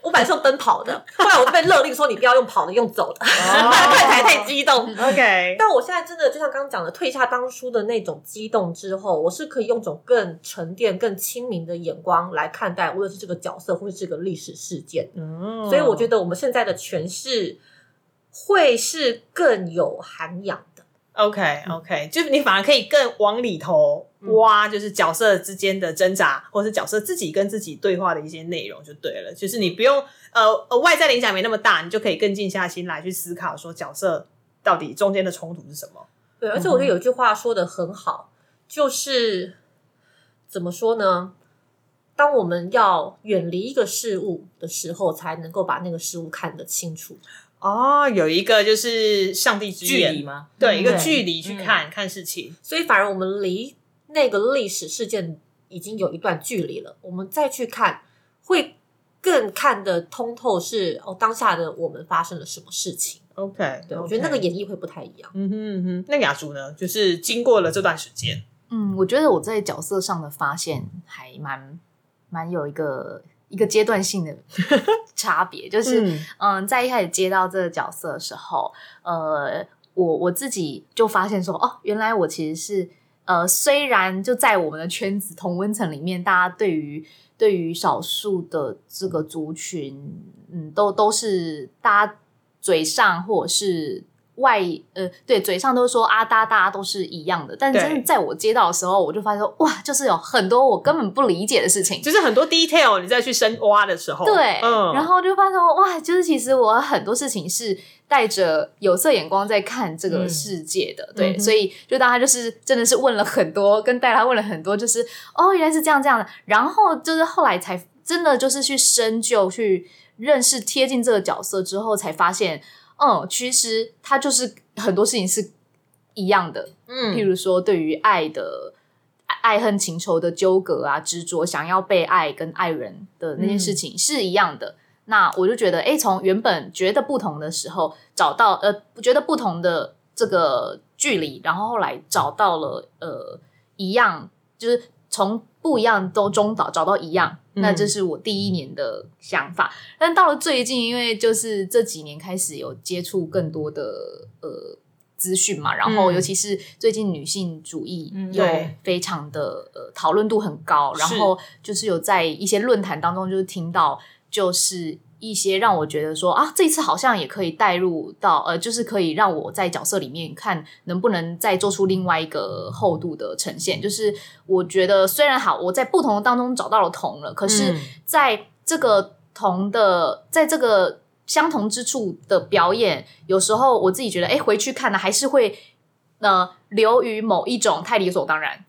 我本来是用奔跑的，后来我就被勒令说你不要用跑的，用走的，看起来太激动。OK，但我现在真的就像刚刚讲的，退下当初的那种激动之后，我是可以用种更沉淀、更清明的眼光来看待，无论是这个角色或是这个历史事件。嗯所以我觉得我们现在的诠释会是更有涵养的。OK OK，就是你反而可以更往里头挖，就是角色之间的挣扎，或是角色自己跟自己对话的一些内容就对了。就是你不用呃呃外在的影响没那么大，你就可以更静下心来去思考说角色到底中间的冲突是什么。对，而且我觉得有一句话说的很好，就是怎么说呢？当我们要远离一个事物的时候，才能够把那个事物看得清楚。哦，有一个就是上帝之眼距离，吗？对，一个距离去看、看事情。所以反而我们离那个历史事件已经有一段距离了，我们再去看，会更看得通透是哦，当下的我们发生了什么事情。OK，对我觉得那个演绎会不太一样。嗯哼嗯哼，那雅竹呢？就是经过了这段时间，嗯，我觉得我在角色上的发现还蛮蛮有一个一个阶段性的 <laughs> 差别，就是嗯嗯在一开始接到这个角色的时候，呃，我我自己就发现说，哦，原来我其实是呃，虽然就在我们的圈子同温层里面，大家对于对于少数的这个族群，嗯，都都是大家嘴上或者是外呃，对，嘴上都说啊，大家大家都是一样的，但是真的在我接到的时候，我就发现说，哇，就是有很多我根本不理解的事情，就是很多 detail 你再去深挖的时候，对，嗯，然后就发现哇，就是其实我很多事情是带着有色眼光在看这个世界的，对，嗯所以就当他就是真的是问了很多，跟戴拉问了很多，就是哦，原来是这样这样的，然后就是后来才真的就是去深究、去认识、贴近这个角色之后，才发现，嗯，其实他就是很多事情是一样的，嗯。譬如说对于爱的爱恨情仇的纠葛啊、执着，想要被爱跟爱人的那件事情是一样的。那我就觉得，哎，从原本觉得不同的时候，找到呃，觉得不同的这个距离，然后后来找到了呃一样，就是从不一样都中找找到一样。那这是我第一年的想法，但到了最近，因为就是这几年开始有接触更多的呃资讯嘛，然后嗯。尤其是最近女性主义嗯有非常的呃讨论度很高，然是。后就是有在一些论坛当中就是听到就是。一些让我觉得说啊，这一次好像也可以带入到呃，就是可以让我在角色里面看能不能再做出另外一个厚度的呈现。就是我觉得虽然好，我在不同的当中找到了同了，可是嗯在这个同的，在这个相同之处的表演，有时候我自己觉得，哎，回去看呢，还是会呃流于某一种太理所当然。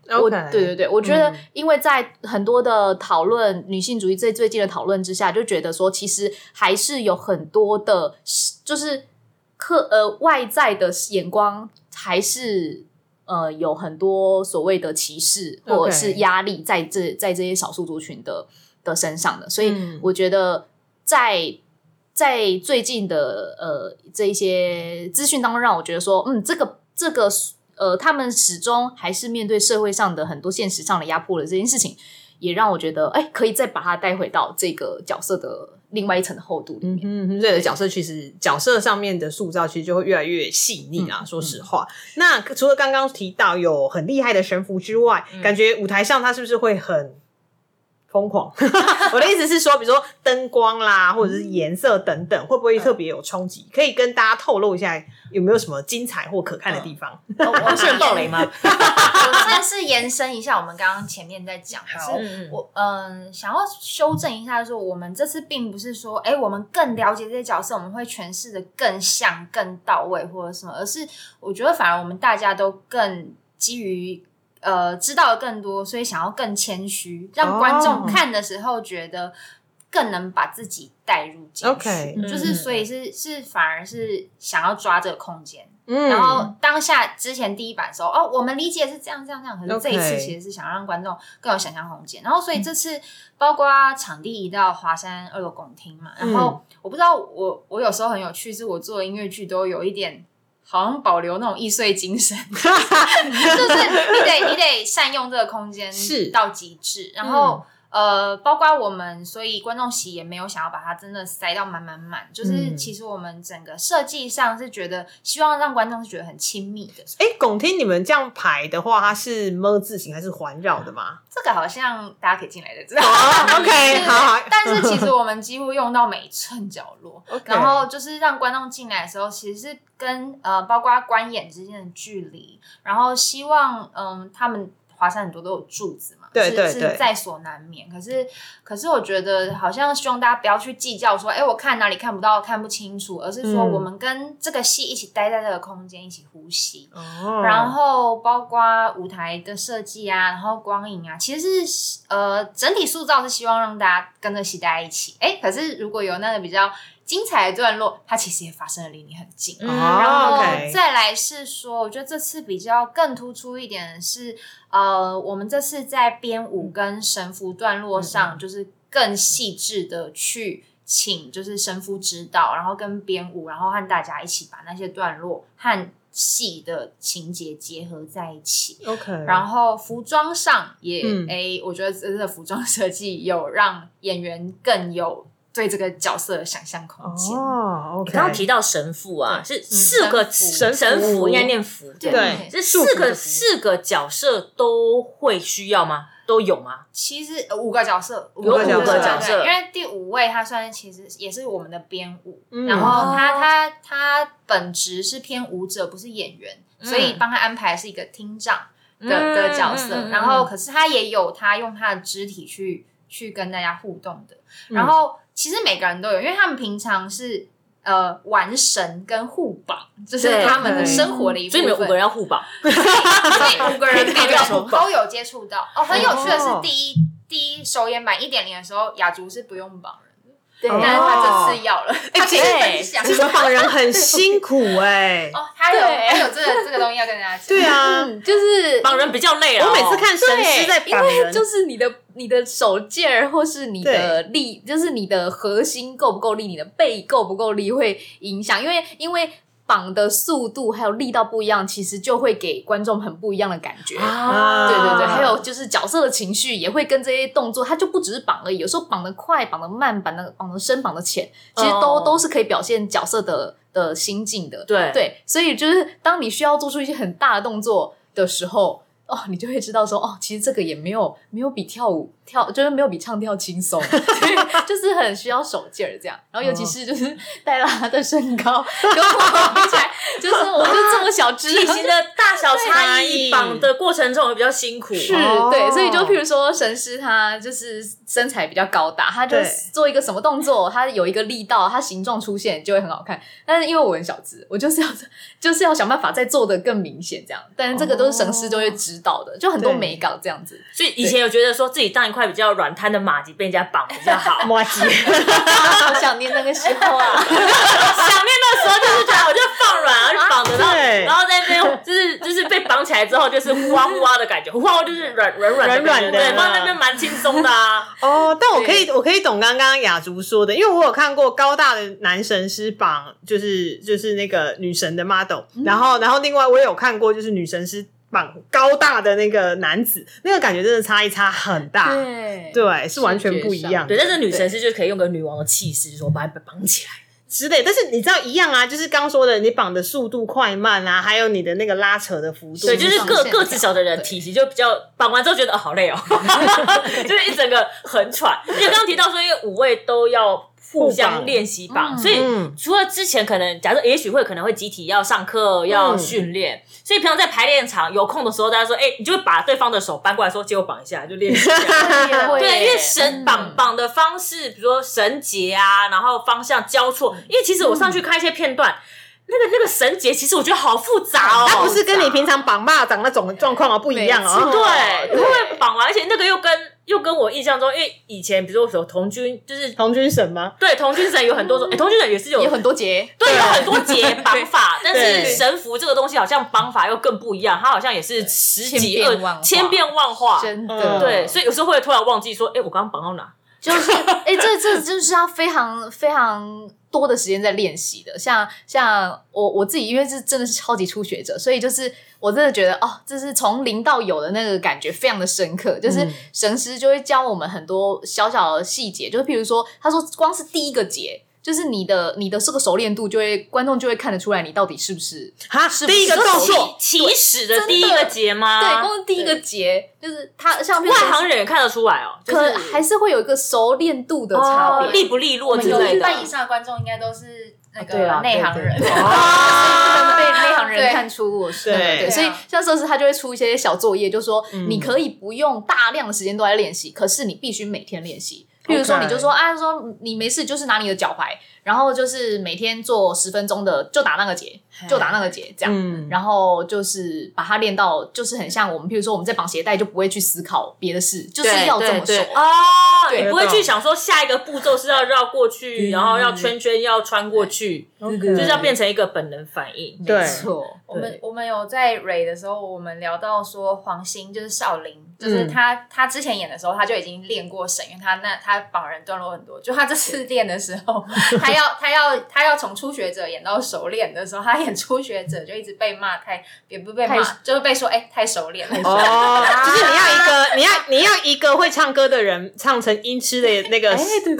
对对对，我觉得嗯因为在很多的讨论女性主义最最近的讨论之下，就觉得说，其实还是有很多的，就是客呃外在的眼光，还是呃有很多所谓的歧视或者是压力在这在这些少数族群的的身上的，所以嗯我觉得在。在最近的呃这一些资讯当中，让我觉得说，嗯，这个这个呃，他们始终还是面对社会上的很多现实上的压迫的这件事情，也让我觉得，哎，可以再把它带回到这个角色的另外一层的厚度里面。嗯哼，对的角色其实角色上面的塑造其实就会越来越细腻啊。说实话，那除了刚刚提到有很厉害的神符之外，感觉舞台上他是不是会很疯狂。<laughs> 我的意思是说，比如说灯光啦，或者是颜色等等，会不会特别有冲击？可以跟大家透露一下，有没有什么精彩或可看的地方？我是人爆雷吗？<laughs> 我算是延伸一下我们刚刚前面在讲，是我嗯想要修正一下，说我们这次并不是说，哎，我们更了解这些角色，我们会诠释的更像、更到位或者什么，而是我觉得反而我们大家都更基于。呃，知道的更多，所以想要更谦虚，让观众哦看的时候觉得更能把自己带入进去。OK 就是所以是是反而是想要抓这个空间，嗯然后当下之前第一版的时候，哦，我们理解是这样这样这样，可是这一次其实是想让观众更有想象空间。然后所以这次包括场地移到华山二楼拱厅嘛，然后我不知道我我有时候很有趣，是我做音乐剧都有一点。好像保留那种易碎精神，<laughs> 就是你得你得善用这个空间是。到极致，然后、呃，包括我们，所以观众席也没有想要把它真的塞到满满满，就是嗯其实我们整个设计上是觉得希望让观众是觉得很亲密的。哎，拱厅你们这样排的话，它是么字形还是环绕的吗？这个好像大家可以进来的知道。<laughs> 哦，OK，好好但是其实我们几乎用到每一寸角落然后就是让观众进来的时候，其实是跟呃包括观演之间的距离，然后希望嗯他们华山很多都有柱子嘛，是对对对是在所难免。可是可是我觉得好像希望大家不要去计较说，哎，我看哪里看不到、看不清楚，而是说嗯我们跟这个戏一起待在这个空间，一起呼吸。哦然后包括舞台的设计啊，然后光影啊，其实是呃整体塑造是希望让大家跟着戏待在一起。哎，可是如果有那个比较精彩的段落，它其实也发生的离你很近。哦然后再来是说，我觉得这次比较更突出一点的是，呃，我们这次在编舞跟神符段落上，就是更细致的去请就是神父指导，然后跟编舞，然后和大家一起把那些段落和戏的情节结合在一起。OK，然后服装上也嗯诶、我觉得这个服装设计有让演员更有对这个角色的想象空间。哦，OK，刚刚提到神父啊，是嗯四个神神神父父应该念符对对这四个四个角色都会需要吗？都有吗？其实呃五个角色，有五个角色因为第五位他算是其实也是我们的编舞，嗯然后他哦他他本职是偏舞者，不是演员，所以帮他安排是一个听障的、嗯的角色。然后可是他也有他用他的肢体去去跟大家互动的。嗯然后其实每个人都有，因为他们平常是。呃，玩神跟互绑，就是他们的生活的一部分。所以你们五个人要互绑，<laughs> 所以五个人每个人互都有接触到。哦，很有趣的是哦，第一第一首演版一点零的时候，雅竹是不用绑人的，对哦但是他这次要了，他其实。其实绑人很辛苦哎。哦，<laughs> 他有对他有这个这个东西要跟大家讲。对啊，嗯，就是绑人比较累啊。我每次看神对，师在因为绑人，就是你的你的手劲儿，或是你的力，就是你的核心够不够力，你的背够不够力，会影响。因为因为绑的速度还有力道不一样，其实就会给观众很不一样的感觉。啊对对对，还有就是角色的情绪也会跟这些动作，它就不只是绑而已，有时候绑得快、绑得慢、绑得绑得深、绑得浅，其实都、哦都是可以表现角色的的心境的。对对，所以就是当你需要做出一些很大的动作的时候，哦，你就会知道说，哦，其实这个也没有没有比跳舞跳，就是没有比唱跳轻松，<laughs> 就是很需要手劲儿这样。然后尤其是就是戴拉的身高跟我比起来，就是我就这么小只，体型的大小差差异异，绑的过程中会比较辛苦。是哦对，所以就譬如说神师他就是身材比较高大，他就做一个什么动作，他有一个力道，他形状出现就会很好看。但是因为我很小只，我就是要 <laughs> 就是要想办法再做的更明显这样。但是这个都是神师就会指导的，就很多美感这样子。所以以前有觉得说自己当一块比较软瘫的马吉被人家绑比较好，<laughs> 马吉，<laughs> 好想念那个时候啊！<laughs> 想念那时候就是觉得我就放软，然后就绑着，然后然后在那边就是就是被绑起来之后就是呼哇呼哇的感觉，呼哇就是软软软软软的。对，放在那边蛮轻松的啊。哦，但我可以，我可以懂刚刚雅竹说的，因为我有看过高大的男神师绑，就是就是那个女神的 model，、然嗯。后然后另外我也有看过，就是女神师绑高大的那个男子，那个感觉真的差异差很大，对对，是完全不一样的。对，但是女神是就可以用个女王的气势，就是我把你绑起来。之类。但是你知道一样啊，就是刚说的，你绑的速度快慢啊，还有你的那个拉扯的幅度，对，就是个个子小的人体型就比较绑完之后觉得、哦、好累哦，<laughs> 就是一整个很喘。因为刚刚提到说，因为五位都要互相练习绑，嗯所以嗯除了之前可能假设也许会可能会集体要上课要训练，所以平常在排练场有空的时候，大家说，哎、你就会把对方的手搬过来说，借我绑一下，就练习一下。<laughs> 对，因为绳绑绑的方式，比如说绳结啊，然后方向交错。因为其实我上去看一些片段，那个那个绳结，其实我觉得好复杂哦。它不是跟你平常绑蚂蚱那种状况啊不一样哦。对，会不会绑完？而且那个又跟又跟我印象中，因为以前比如说有童军，就是童军神吗？对童军神有很多种，哎，童军神也是有有很多节，对有很多节绑法，但是神符这个东西好像绑法又更不一样，它好像也是十几二千变万化千变万化。嗯真的对，所以有时候会突然忘记说，哎，我刚刚绑到哪？就是哎、这这就是要非常非常多的时间在练习的。像像我我自己，因为是真的是超级初学者，所以就是我真的觉得哦，这是从零到有的那个感觉非常的深刻。就是嗯神师就会教我们很多小小的细节，就是譬如说，他说光是第一个节。就是你的你的这个熟练度，就会观众就会看得出来你到底是不是哈，是不第一个是动作，起始的第一个节吗？对，光是第一个节，就是他像外行人也看得出来哦，就可是还是会有一个熟练度的差别。哦利不利落之有类的。一半以上的观众应该都是那个内行人，对 <laughs> 对对哦被内行人看出我是对对，所以像设施他就会出一些小作业，就说嗯你可以不用大量的时间都在练习，可是你必须每天练习。譬如说你就说，啊，说你没事，就是拿你的脚踝，然后就是每天做十分钟的，就打那个结，就打那个结，这样。嗯，然后就是把它练到，就是很像我们，譬如说我们在绑鞋带，就不会去思考别的事，就是要这么说啊，对你不会去想说下一个步骤是要绕过去，嗯然后要圈圈要穿过去，就是要变成一个本能反应。没错，我们我们有在蕊的时候，我们聊到说黄兴就是少林，就是他、他之前演的时候他就已经练过神，因为他那他绑人段落很多。就他这次练的时候，他要他要他要从初学者演到熟练的时候，他演初学者就一直被骂太也不被骂，就是被说哎、太熟练了。<laughs> 哦，就是你要一个，<laughs> 你要你要一个会唱歌的人唱成音痴的那个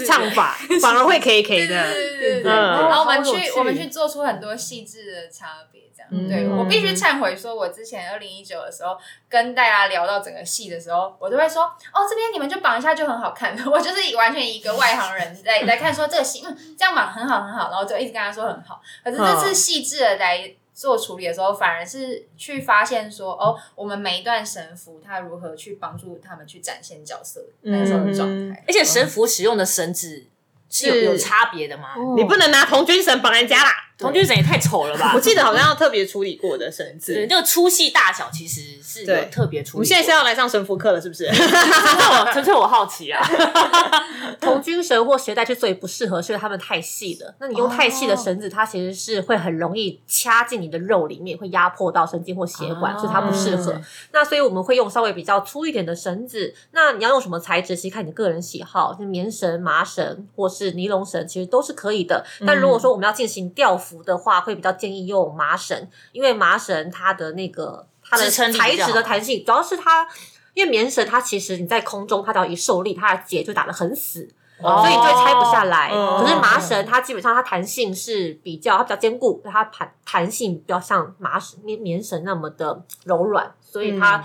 唱法，<laughs> 反而会 K K 的。对对对对，嗯然后我们去我们去做出很多细致的差别，这样。嗯对我必须忏悔，说我之前二零一九的时候跟大家聊到整个戏的时候，我都会说，哦，这边你们就绑一下就很好看。<laughs> 我就是以完全一个外行人在 <laughs> 在看，说这个戏，嗯，这样绑很好很好，然后就一直跟他说很好。可是这次细致的来。做处理的时候，反而是去发现说，哦，我们每一段神符，它如何去帮助他们去展现角色那个时候的状态。而且神符使用的绳子是有是有差别的吗？你不能拿童军绳绑人家啦。童军绳也太丑了吧 <laughs> 我！记得好像要特别处理过的绳子对，子。那个粗细大小其实是有对特别处理过。我们现在是要来上神符课了，是不是？纯粹我纯粹我好奇啊，<laughs> 童军绳或鞋带之所以不适合，是因为它们太细了。那你用太细的绳子，它其实是会很容易掐进你的肉里面，会压迫到神经或血管，哦所以它不适合。那所以我们会用稍微比较粗一点的绳子。那你要用什么材质，其实看你个人喜好，像棉绳、麻绳或是尼龙绳，其实都是可以的。但如果说我们要进行吊服的话，会比较建议用麻绳，因为麻绳它的那个它的材质的弹性，主要是它。因为棉绳它其实你在空中，它只要一受力，它的结就打得很死，哦所以就会拆不下来。哦可是麻绳它基本上它弹性是比较，它比较坚固，它弹弹性比较像麻绳棉棉绳那么的柔软，所以它嗯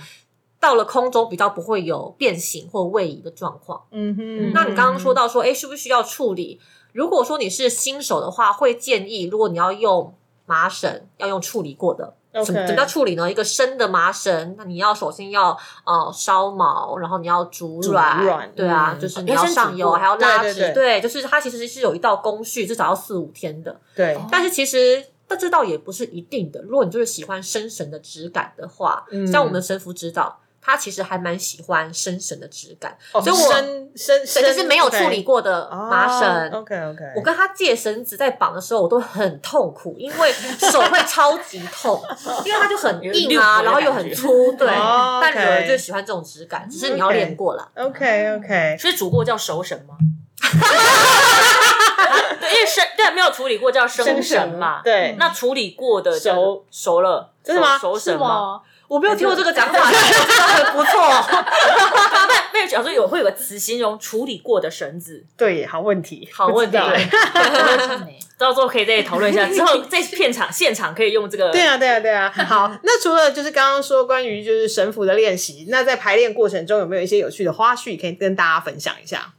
到了空中比较不会有变形或位移的状况。嗯哼那你刚刚说到说，哎，需不需要处理？如果说你是新手的话，会建议如果你要用麻绳，要用处理过的。什么怎么叫处理呢？一个生的麻绳，那你要首先要呃烧毛，然后你要煮软，煮软对啊，嗯就是你要上油，还要拉对对直，对，就是它其实是有一道工序，至少要四五天的。对，但是其实。但这倒也不是一定的。如果你就是喜欢生绳的质感的话，嗯像我们的神符指导，他其实还蛮喜欢生神的质感，哦所以我生生对，就是没有处理过的麻绳。OK OK，我跟他借绳子在绑的时候，我都很痛苦，因为手会超级痛，<laughs> 因为它就很硬啊，然后又很粗，对。哦 <laughs> 但有人 OK 就喜欢这种质感，只是你要练过了。OK OK，所以煮过叫熟神吗？<laughs> 对，因为生对没有处理过叫生神嘛。对那处理过的叫熟熟了，真的吗熟熟神吗？？我没有听过这个讲法，<laughs> 真的很不错。<laughs> 没有角色有会有个词形容处理过的绳子，对，好问题，好问题 <laughs> 到时候可以再讨论一下，之后在片场现场可以用这个。对啊，对啊，对啊。好，那除了就是刚刚说关于就是神符的练习，那在排练过程中有没有一些有趣的花絮可以跟大家分享一下？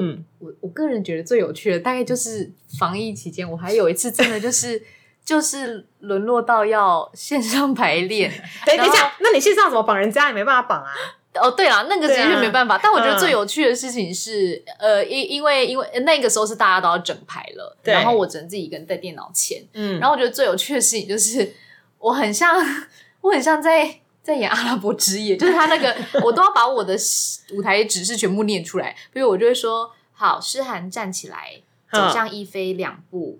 嗯，我我个人觉得最有趣的，大概就是防疫期间，我还有一次真的就是就是沦落到要线上排练。等 <laughs> 等一下，那你线上怎么绑人家？也没办法绑啊。哦，对了，那个的确没办法。但我觉得嗯最有趣的事情是，呃，因因为因为那个时候是大家都要整排了，对然后我只能自己一个人在电脑前。嗯，然后我觉得最有趣的事情就是，我很像 <laughs> 我很像在在演阿拉伯之夜，就是他那个 <laughs> 我都要把我的舞台指示全部念出来，比如我就会说：好，诗涵站起来，走嗯向一飞两步。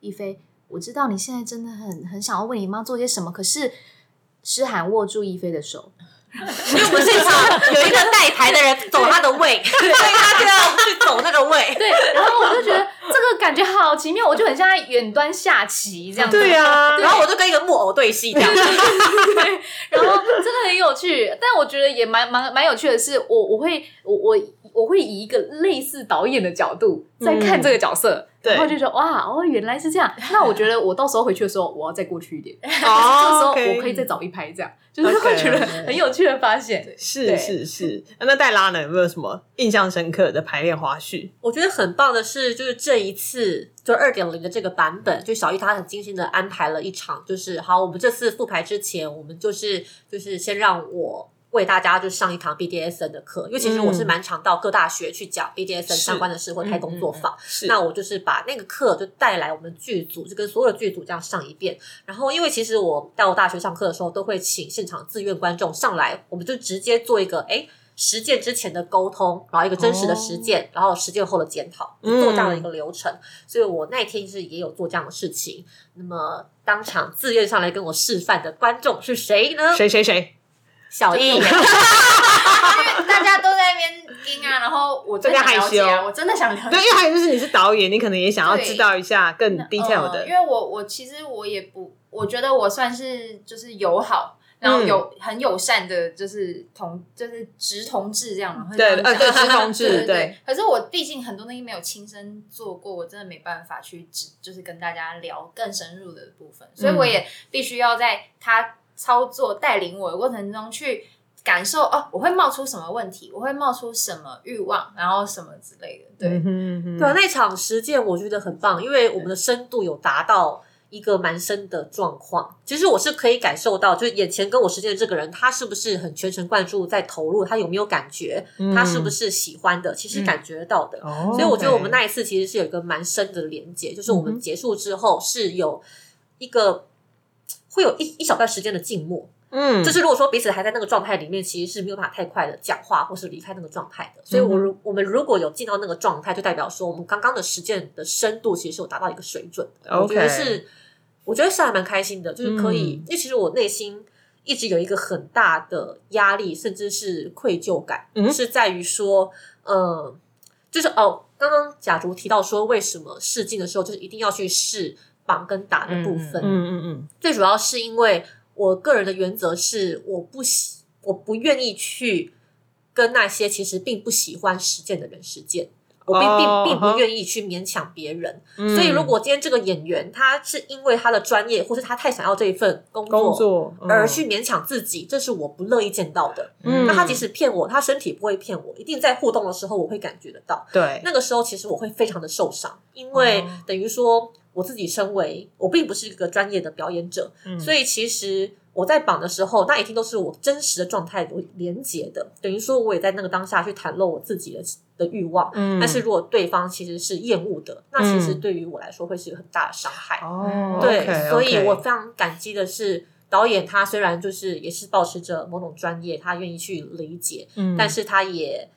一菲，我知道你现在真的很很想要为你妈做些什么，可是诗涵握住一菲的手，<laughs> 因为我们现场有一个带牌的人走他的位，所以他就要去走那个位。对，然后我就觉得这个感觉好奇妙，我就很像在远端下棋这样子。对啊，然后我就跟一个木偶对戏这样。对然后真的很有趣，但我觉得也蛮蛮蛮有趣的是，我我会我我我会以一个类似导演的角度在看这个角色，对然后就觉得哇哦原来是这样，<laughs> 那我觉得我到时候回去的时候我要再过去一点，<laughs> <laughs> 这时哦候我可以再找一拍，这样就是会觉得很有趣的发现。是是是。那黛拉呢？有没有什么印象深刻的排练花絮？我觉得很棒的是，就是这一次就二点零的这个版本，就小易他很精心的安排了一场，就是好，我们这次复排之前，我们就是就是先让我。为大家就上一堂 BDSN 的课，因为其实我是蛮常到各大学去讲 BDSN 相关的事或开工作坊。是那我就是把那个课就带来我们剧组，就跟所有的剧组这样上一遍。然后，因为其实我到大学上课的时候，都会请现场自愿观众上来，我们就直接做一个哎实践之前的沟通，然后一个真实的实践，然后实践后的检讨，就做这样的一个流程。所以我那天是也有做这样的事情。那么当场自愿上来跟我示范的观众是谁呢？谁谁谁？小易。因为大家都在那边盯啊，然后我真的想了解啊，我真的想了解。对，因为还有就是你是导演，你可能也想要知道一下更 detail 的嗯因。为我我其实我也不，我觉得我算是就是友好。然后有很友善的，就是同就是直同志这样嘛，对呃直同志 <laughs> 对对对可是我毕竟很多东西没有亲身做过，我真的没办法去直就是跟大家聊更深入的部分，所以我也必须要在他操作带领我的过程中去感受哦，我会冒出什么问题，我会冒出什么欲望，然后什么之类的，对。嗯哼嗯哼对啊，那场实践我觉得很棒，因为我们的深度有达到一个蛮深的状况。其实我是可以感受到，就是眼前跟我实践的这个人，他是不是很全神贯注在投入，他有没有感觉，他是不是喜欢的，其实感觉得到的。哦所以我觉得我们那一次其实是有一个蛮深的连接，就是我们结束之后是有一个会有一一小段时间的静默。嗯，就是如果说彼此还在那个状态里面，其实是没有办法太快的讲话或是离开那个状态的。所以我如，我们如果有进到那个状态，就代表说我们刚刚的实践的深度其实是有达到一个水准的。我觉得是，我觉得是还蛮开心的，就是可以，嗯因为其实我内心一直有一个很大的压力，甚至是愧疚感，嗯是在于说，嗯，就是哦，刚刚假如提到说，为什么试镜的时候就是一定要去试绑跟打的部分，嗯嗯嗯最主要是因为我个人的原则是，我不喜，我不愿意去跟那些其实并不喜欢实践的人实践。我并哦并并不愿意去勉强别人，嗯，所以如果今天这个演员他是因为他的专业，或是他太想要这一份工作而去勉强自己，这是我不乐意见到的。嗯那他即使骗我，他身体不会骗我，一定在互动的时候我会感觉得到。对那个时候其实我会非常的受伤，因为哦等于说我自己身为我并不是一个专业的表演者，嗯所以其实我在绑的时候，那一定都是我真实的状态我连接的，等于说我也在那个当下去袒露我自己的的欲望。嗯但是如果对方其实是厌恶的，那其实对于我来说会是一个很大的伤害。哦，对所以我非常感激的是。导演他虽然就是也是保持着某种专业，他愿意去理解，嗯但是他也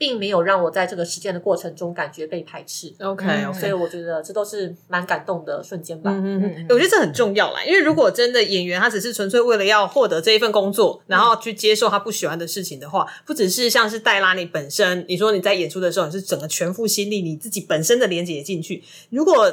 并没有让我在这个实践的过程中感觉被排斥。OK 所以我觉得这都是蛮感动的瞬间吧。嗯嗯嗯，我觉得这很重要啦，因为如果真的演员他只是纯粹为了要获得这一份工作，然后去接受他不喜欢的事情的话，不只是像是黛拉你本身，你说你在演出的时候你是整个全副心力，你自己本身的连接也进去。如果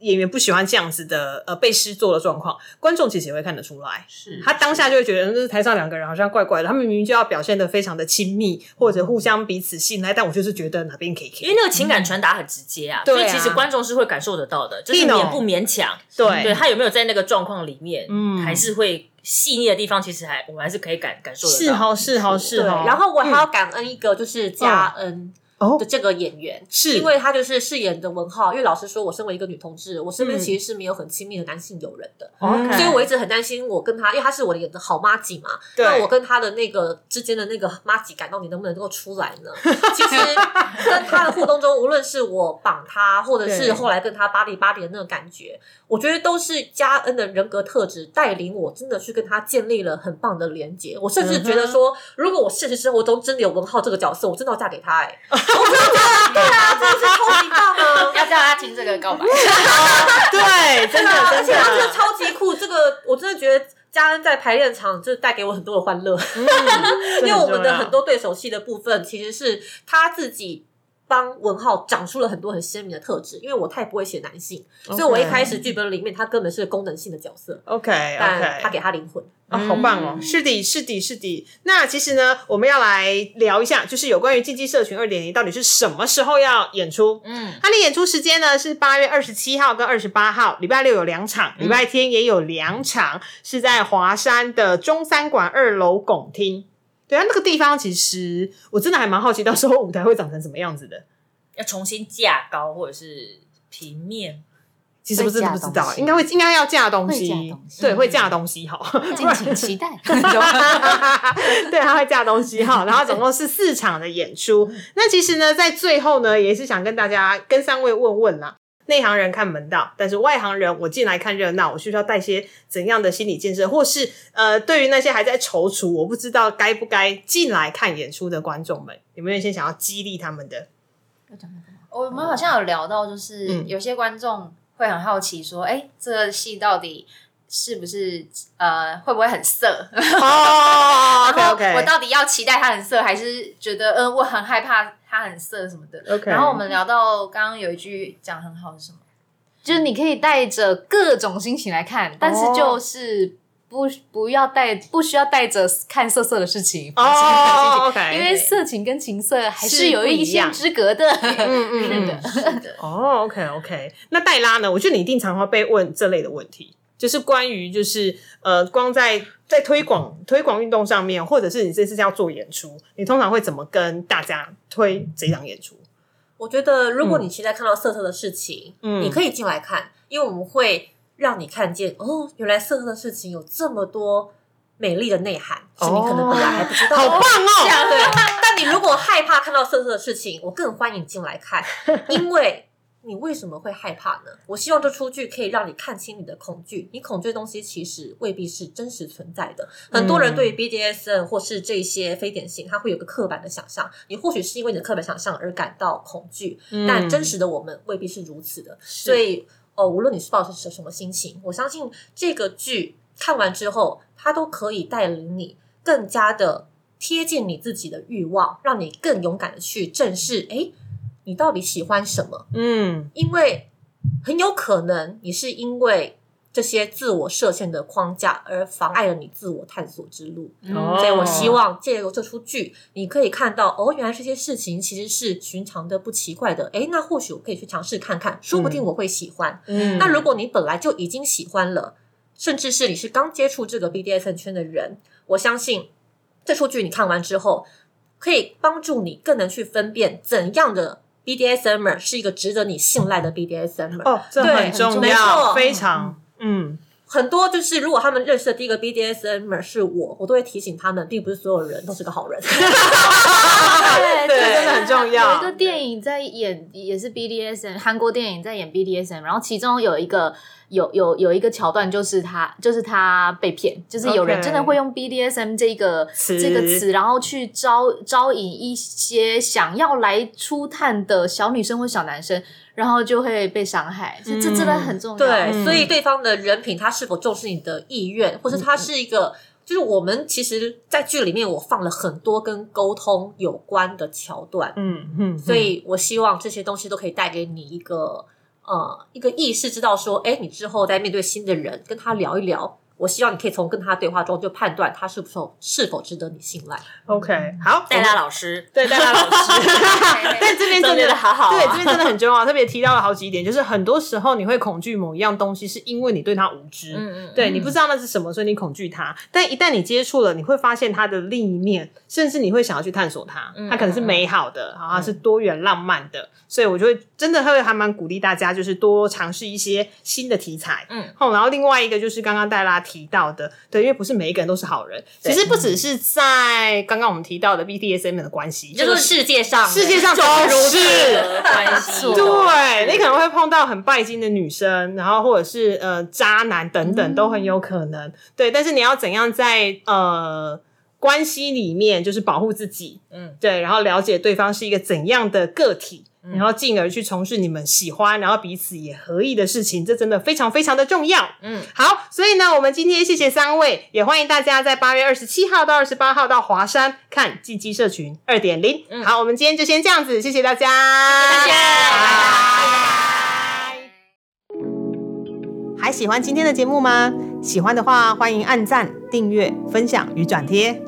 演员不喜欢这样子的呃被施作的状况，观众其实也会看得出来。是他当下就会觉得，就是台上两个人好像怪怪的，他们明明就要表现的非常的亲密，或者互相彼此信赖，但我就是觉得哪边可以因为那个情感传达很直接啊，所以其实观众是会感受得到的，就是勉不勉强，对。对他有没有在那个状况里面，嗯。还是会细腻的地方，其实还我们还是可以感感受得到。是好是好是对，好。然后我还要感恩一个就是嘉恩。哦的这个演员，是因为他就是饰演的文浩。因为老实说，我身为一个女同志，我身边嗯其实是没有很亲密的男性友人的。所以我一直很担心，我跟他，因为他是我的演的好妈吉嘛，对那我跟他的那个之间的那个妈吉感到你能不能够出来呢？其实跟他的互动中，无论是我绑他，或者是后来跟他巴黎巴黎的那个感觉，我觉得都是嘉恩的人格特质带领我，真的去跟他建立了很棒的连接。我甚至觉得说，如果我现实生活中真的有文浩这个角色，我真的要嫁给他、<laughs> 对啊，真的是超级棒啊！<laughs> 要叫他听这个告白。<laughs> 对，真的而且他真的的，超级酷，这个我真的觉得嘉恩在排练场就带给我很多的欢乐，嗯因为我们的很多多对手戏的部分其实是他自己。帮文浩长出了很多很鲜明的特质，因为我太不会写男性所以我一开始剧本里面他根本是功能性的角色，OK 但他给他灵魂。啊，好棒哦！是的，是的，是的。那其实呢，我们要来聊一下，就是有关于竞技社群二点零到底是什么时候要演出？嗯，它的演出时间呢是八月二十七号跟二十八号，礼拜六有两场，礼拜天也有两场，是在华山的中山馆二楼拱厅。对啊，那个地方其实我真的还蛮好奇，到时候舞台会长成什么样子的。要重新架高或者是平面，其实不是不知道应该会应该要架东西，会架东西对，会架东西哈。敬请期待。<laughs> 对，他会架东西哈，然后总共是四场的演出。那其实呢，在最后呢，也是想跟大家、跟三位问问啦。内行人看门道，但是外行人我进来看热闹，我需要带些怎样的心理建设，或是呃，对于那些还在踌躇，我不知道该不该进来看演出的观众们，有没有一些想要激励他们的？我们好像有聊到，就是嗯有些观众会很好奇说，哎、这个戏到底是不是呃会不会很色？哦然后 OK，OK 我到底要期待它很色，还是觉得呃我很害怕它很色什么的 OK 然后我们聊到刚刚有一句讲很好是什么？就是你可以带着各种心情来看，但是就是不不要带，不需要带着看色色的事情哦，OK，因为色情跟情色还是是有一线之隔的。<laughs> 嗯嗯是嗯的，是的。哦，OK OK，那黛拉呢？我觉得你一定常会被问这类的问题，就是关于就是呃，光在在推广推广运动上面，或者是你这次要做演出，你通常会怎么跟大家推这场演出？我觉得，如果你期待看到色色的事情，嗯你可以进来看，因为我们会让你看见哦，原来色色的事情有这么多美丽的内涵，是你可能本来还不知道。好棒哦！对，但你如果害怕看到色色的事情，我更欢迎你进来看，<laughs> 因为你为什么会害怕呢？我希望这出剧可以让你看清你的恐惧，你恐惧的东西其实未必是真实存在的。很多人对于 BDSM 或是这些非典型，他会有个刻板的想象，你或许是因为你的刻板想象而感到恐惧，但真实的我们未必是如此的。所以，哦，无论你是抱着什什么心情，我相信这个剧看完之后，它都可以带领你更加的贴近你自己的欲望，让你更勇敢的去正视，诶，你到底喜欢什么？嗯因为很有可能你是因为这些自我设限的框架而妨碍了你自我探索之路。哦所以我希望借由这出剧，你可以看到哦，原来这些事情其实是寻常的、不奇怪的。诶，那或许我可以去尝试看看，说不定我会喜欢。嗯那如果你本来就已经喜欢了，甚至是你是刚接触这个 BDSM 圈的人，我相信这出剧你看完之后，可以帮助你更能去分辨怎样的 BDSM 是一个值得你信赖的 BDSM。哦，这很重要，非常嗯很多就是如果他们认识的第一个 BDSM 是我，我都会提醒他们，并不是所有人都是个好人。对 <laughs> 这真的很重要有一个电影在演，也是 BDSM，韩国电影在演 BDSM，然后其中有一个有有有一个桥段，就是他就是他被骗，就是有人真的会用 BDSM 这个词。这个词，然后去招招引一些想要来出探的小女生或小男生，然后就会被伤害，这这真的很重要。对，嗯。所以对方的人品，他是否重视你的意愿，或是他是一个，就是我们其实，在剧里面我放了很多跟沟通有关的桥段，嗯嗯，所以我希望这些东西都可以带给你一个呃一个意识，知道说，哎，你之后在面对新的人，跟他聊一聊。我希望你可以从跟他对话中就判断他是否是否值得你信赖。OK，好，戴拉老师，<laughs> 对戴拉老师，<laughs> 但这边真的好好。啊 <laughs> 对，这边真的很重要，特别提到了好几点，就是很多时候你会恐惧某一样东西，是因为你对它无知，嗯嗯对你不知道那是什么，所以你恐惧它。但一旦你接触了，你会发现它的另一面，甚至你会想要去探索它，嗯它可能是美好的，然后它是多元浪漫的，所以我就会真的会还蛮鼓励大家，就是多尝试一些新的题材，嗯。哦，然后另外一个就是刚刚戴拉提到的，对，因为不是每一个人都是好人，其实不只是在刚刚我们提到的 BDSM 的关系，就是世界上，世界上都是。关系。<laughs> 对你可能会碰到很拜金的女生，然后或者是呃渣男等等，都很有可能。对，但是你要怎样在呃关系里面就是保护自己，嗯，对，然后了解对方是一个怎样的个体，然后进而去从事你们喜欢，然后彼此也合意的事情，这真的非常非常的重要。嗯，好，所以呢，我们今天谢谢三位，也欢迎大家在八月二十七号到二十八号到华山看进击社群二点零。好，我们今天就先这样子，谢谢大家，谢谢大家，还喜欢今天的节目吗？喜欢的话，欢迎按赞、订阅、分享与转贴。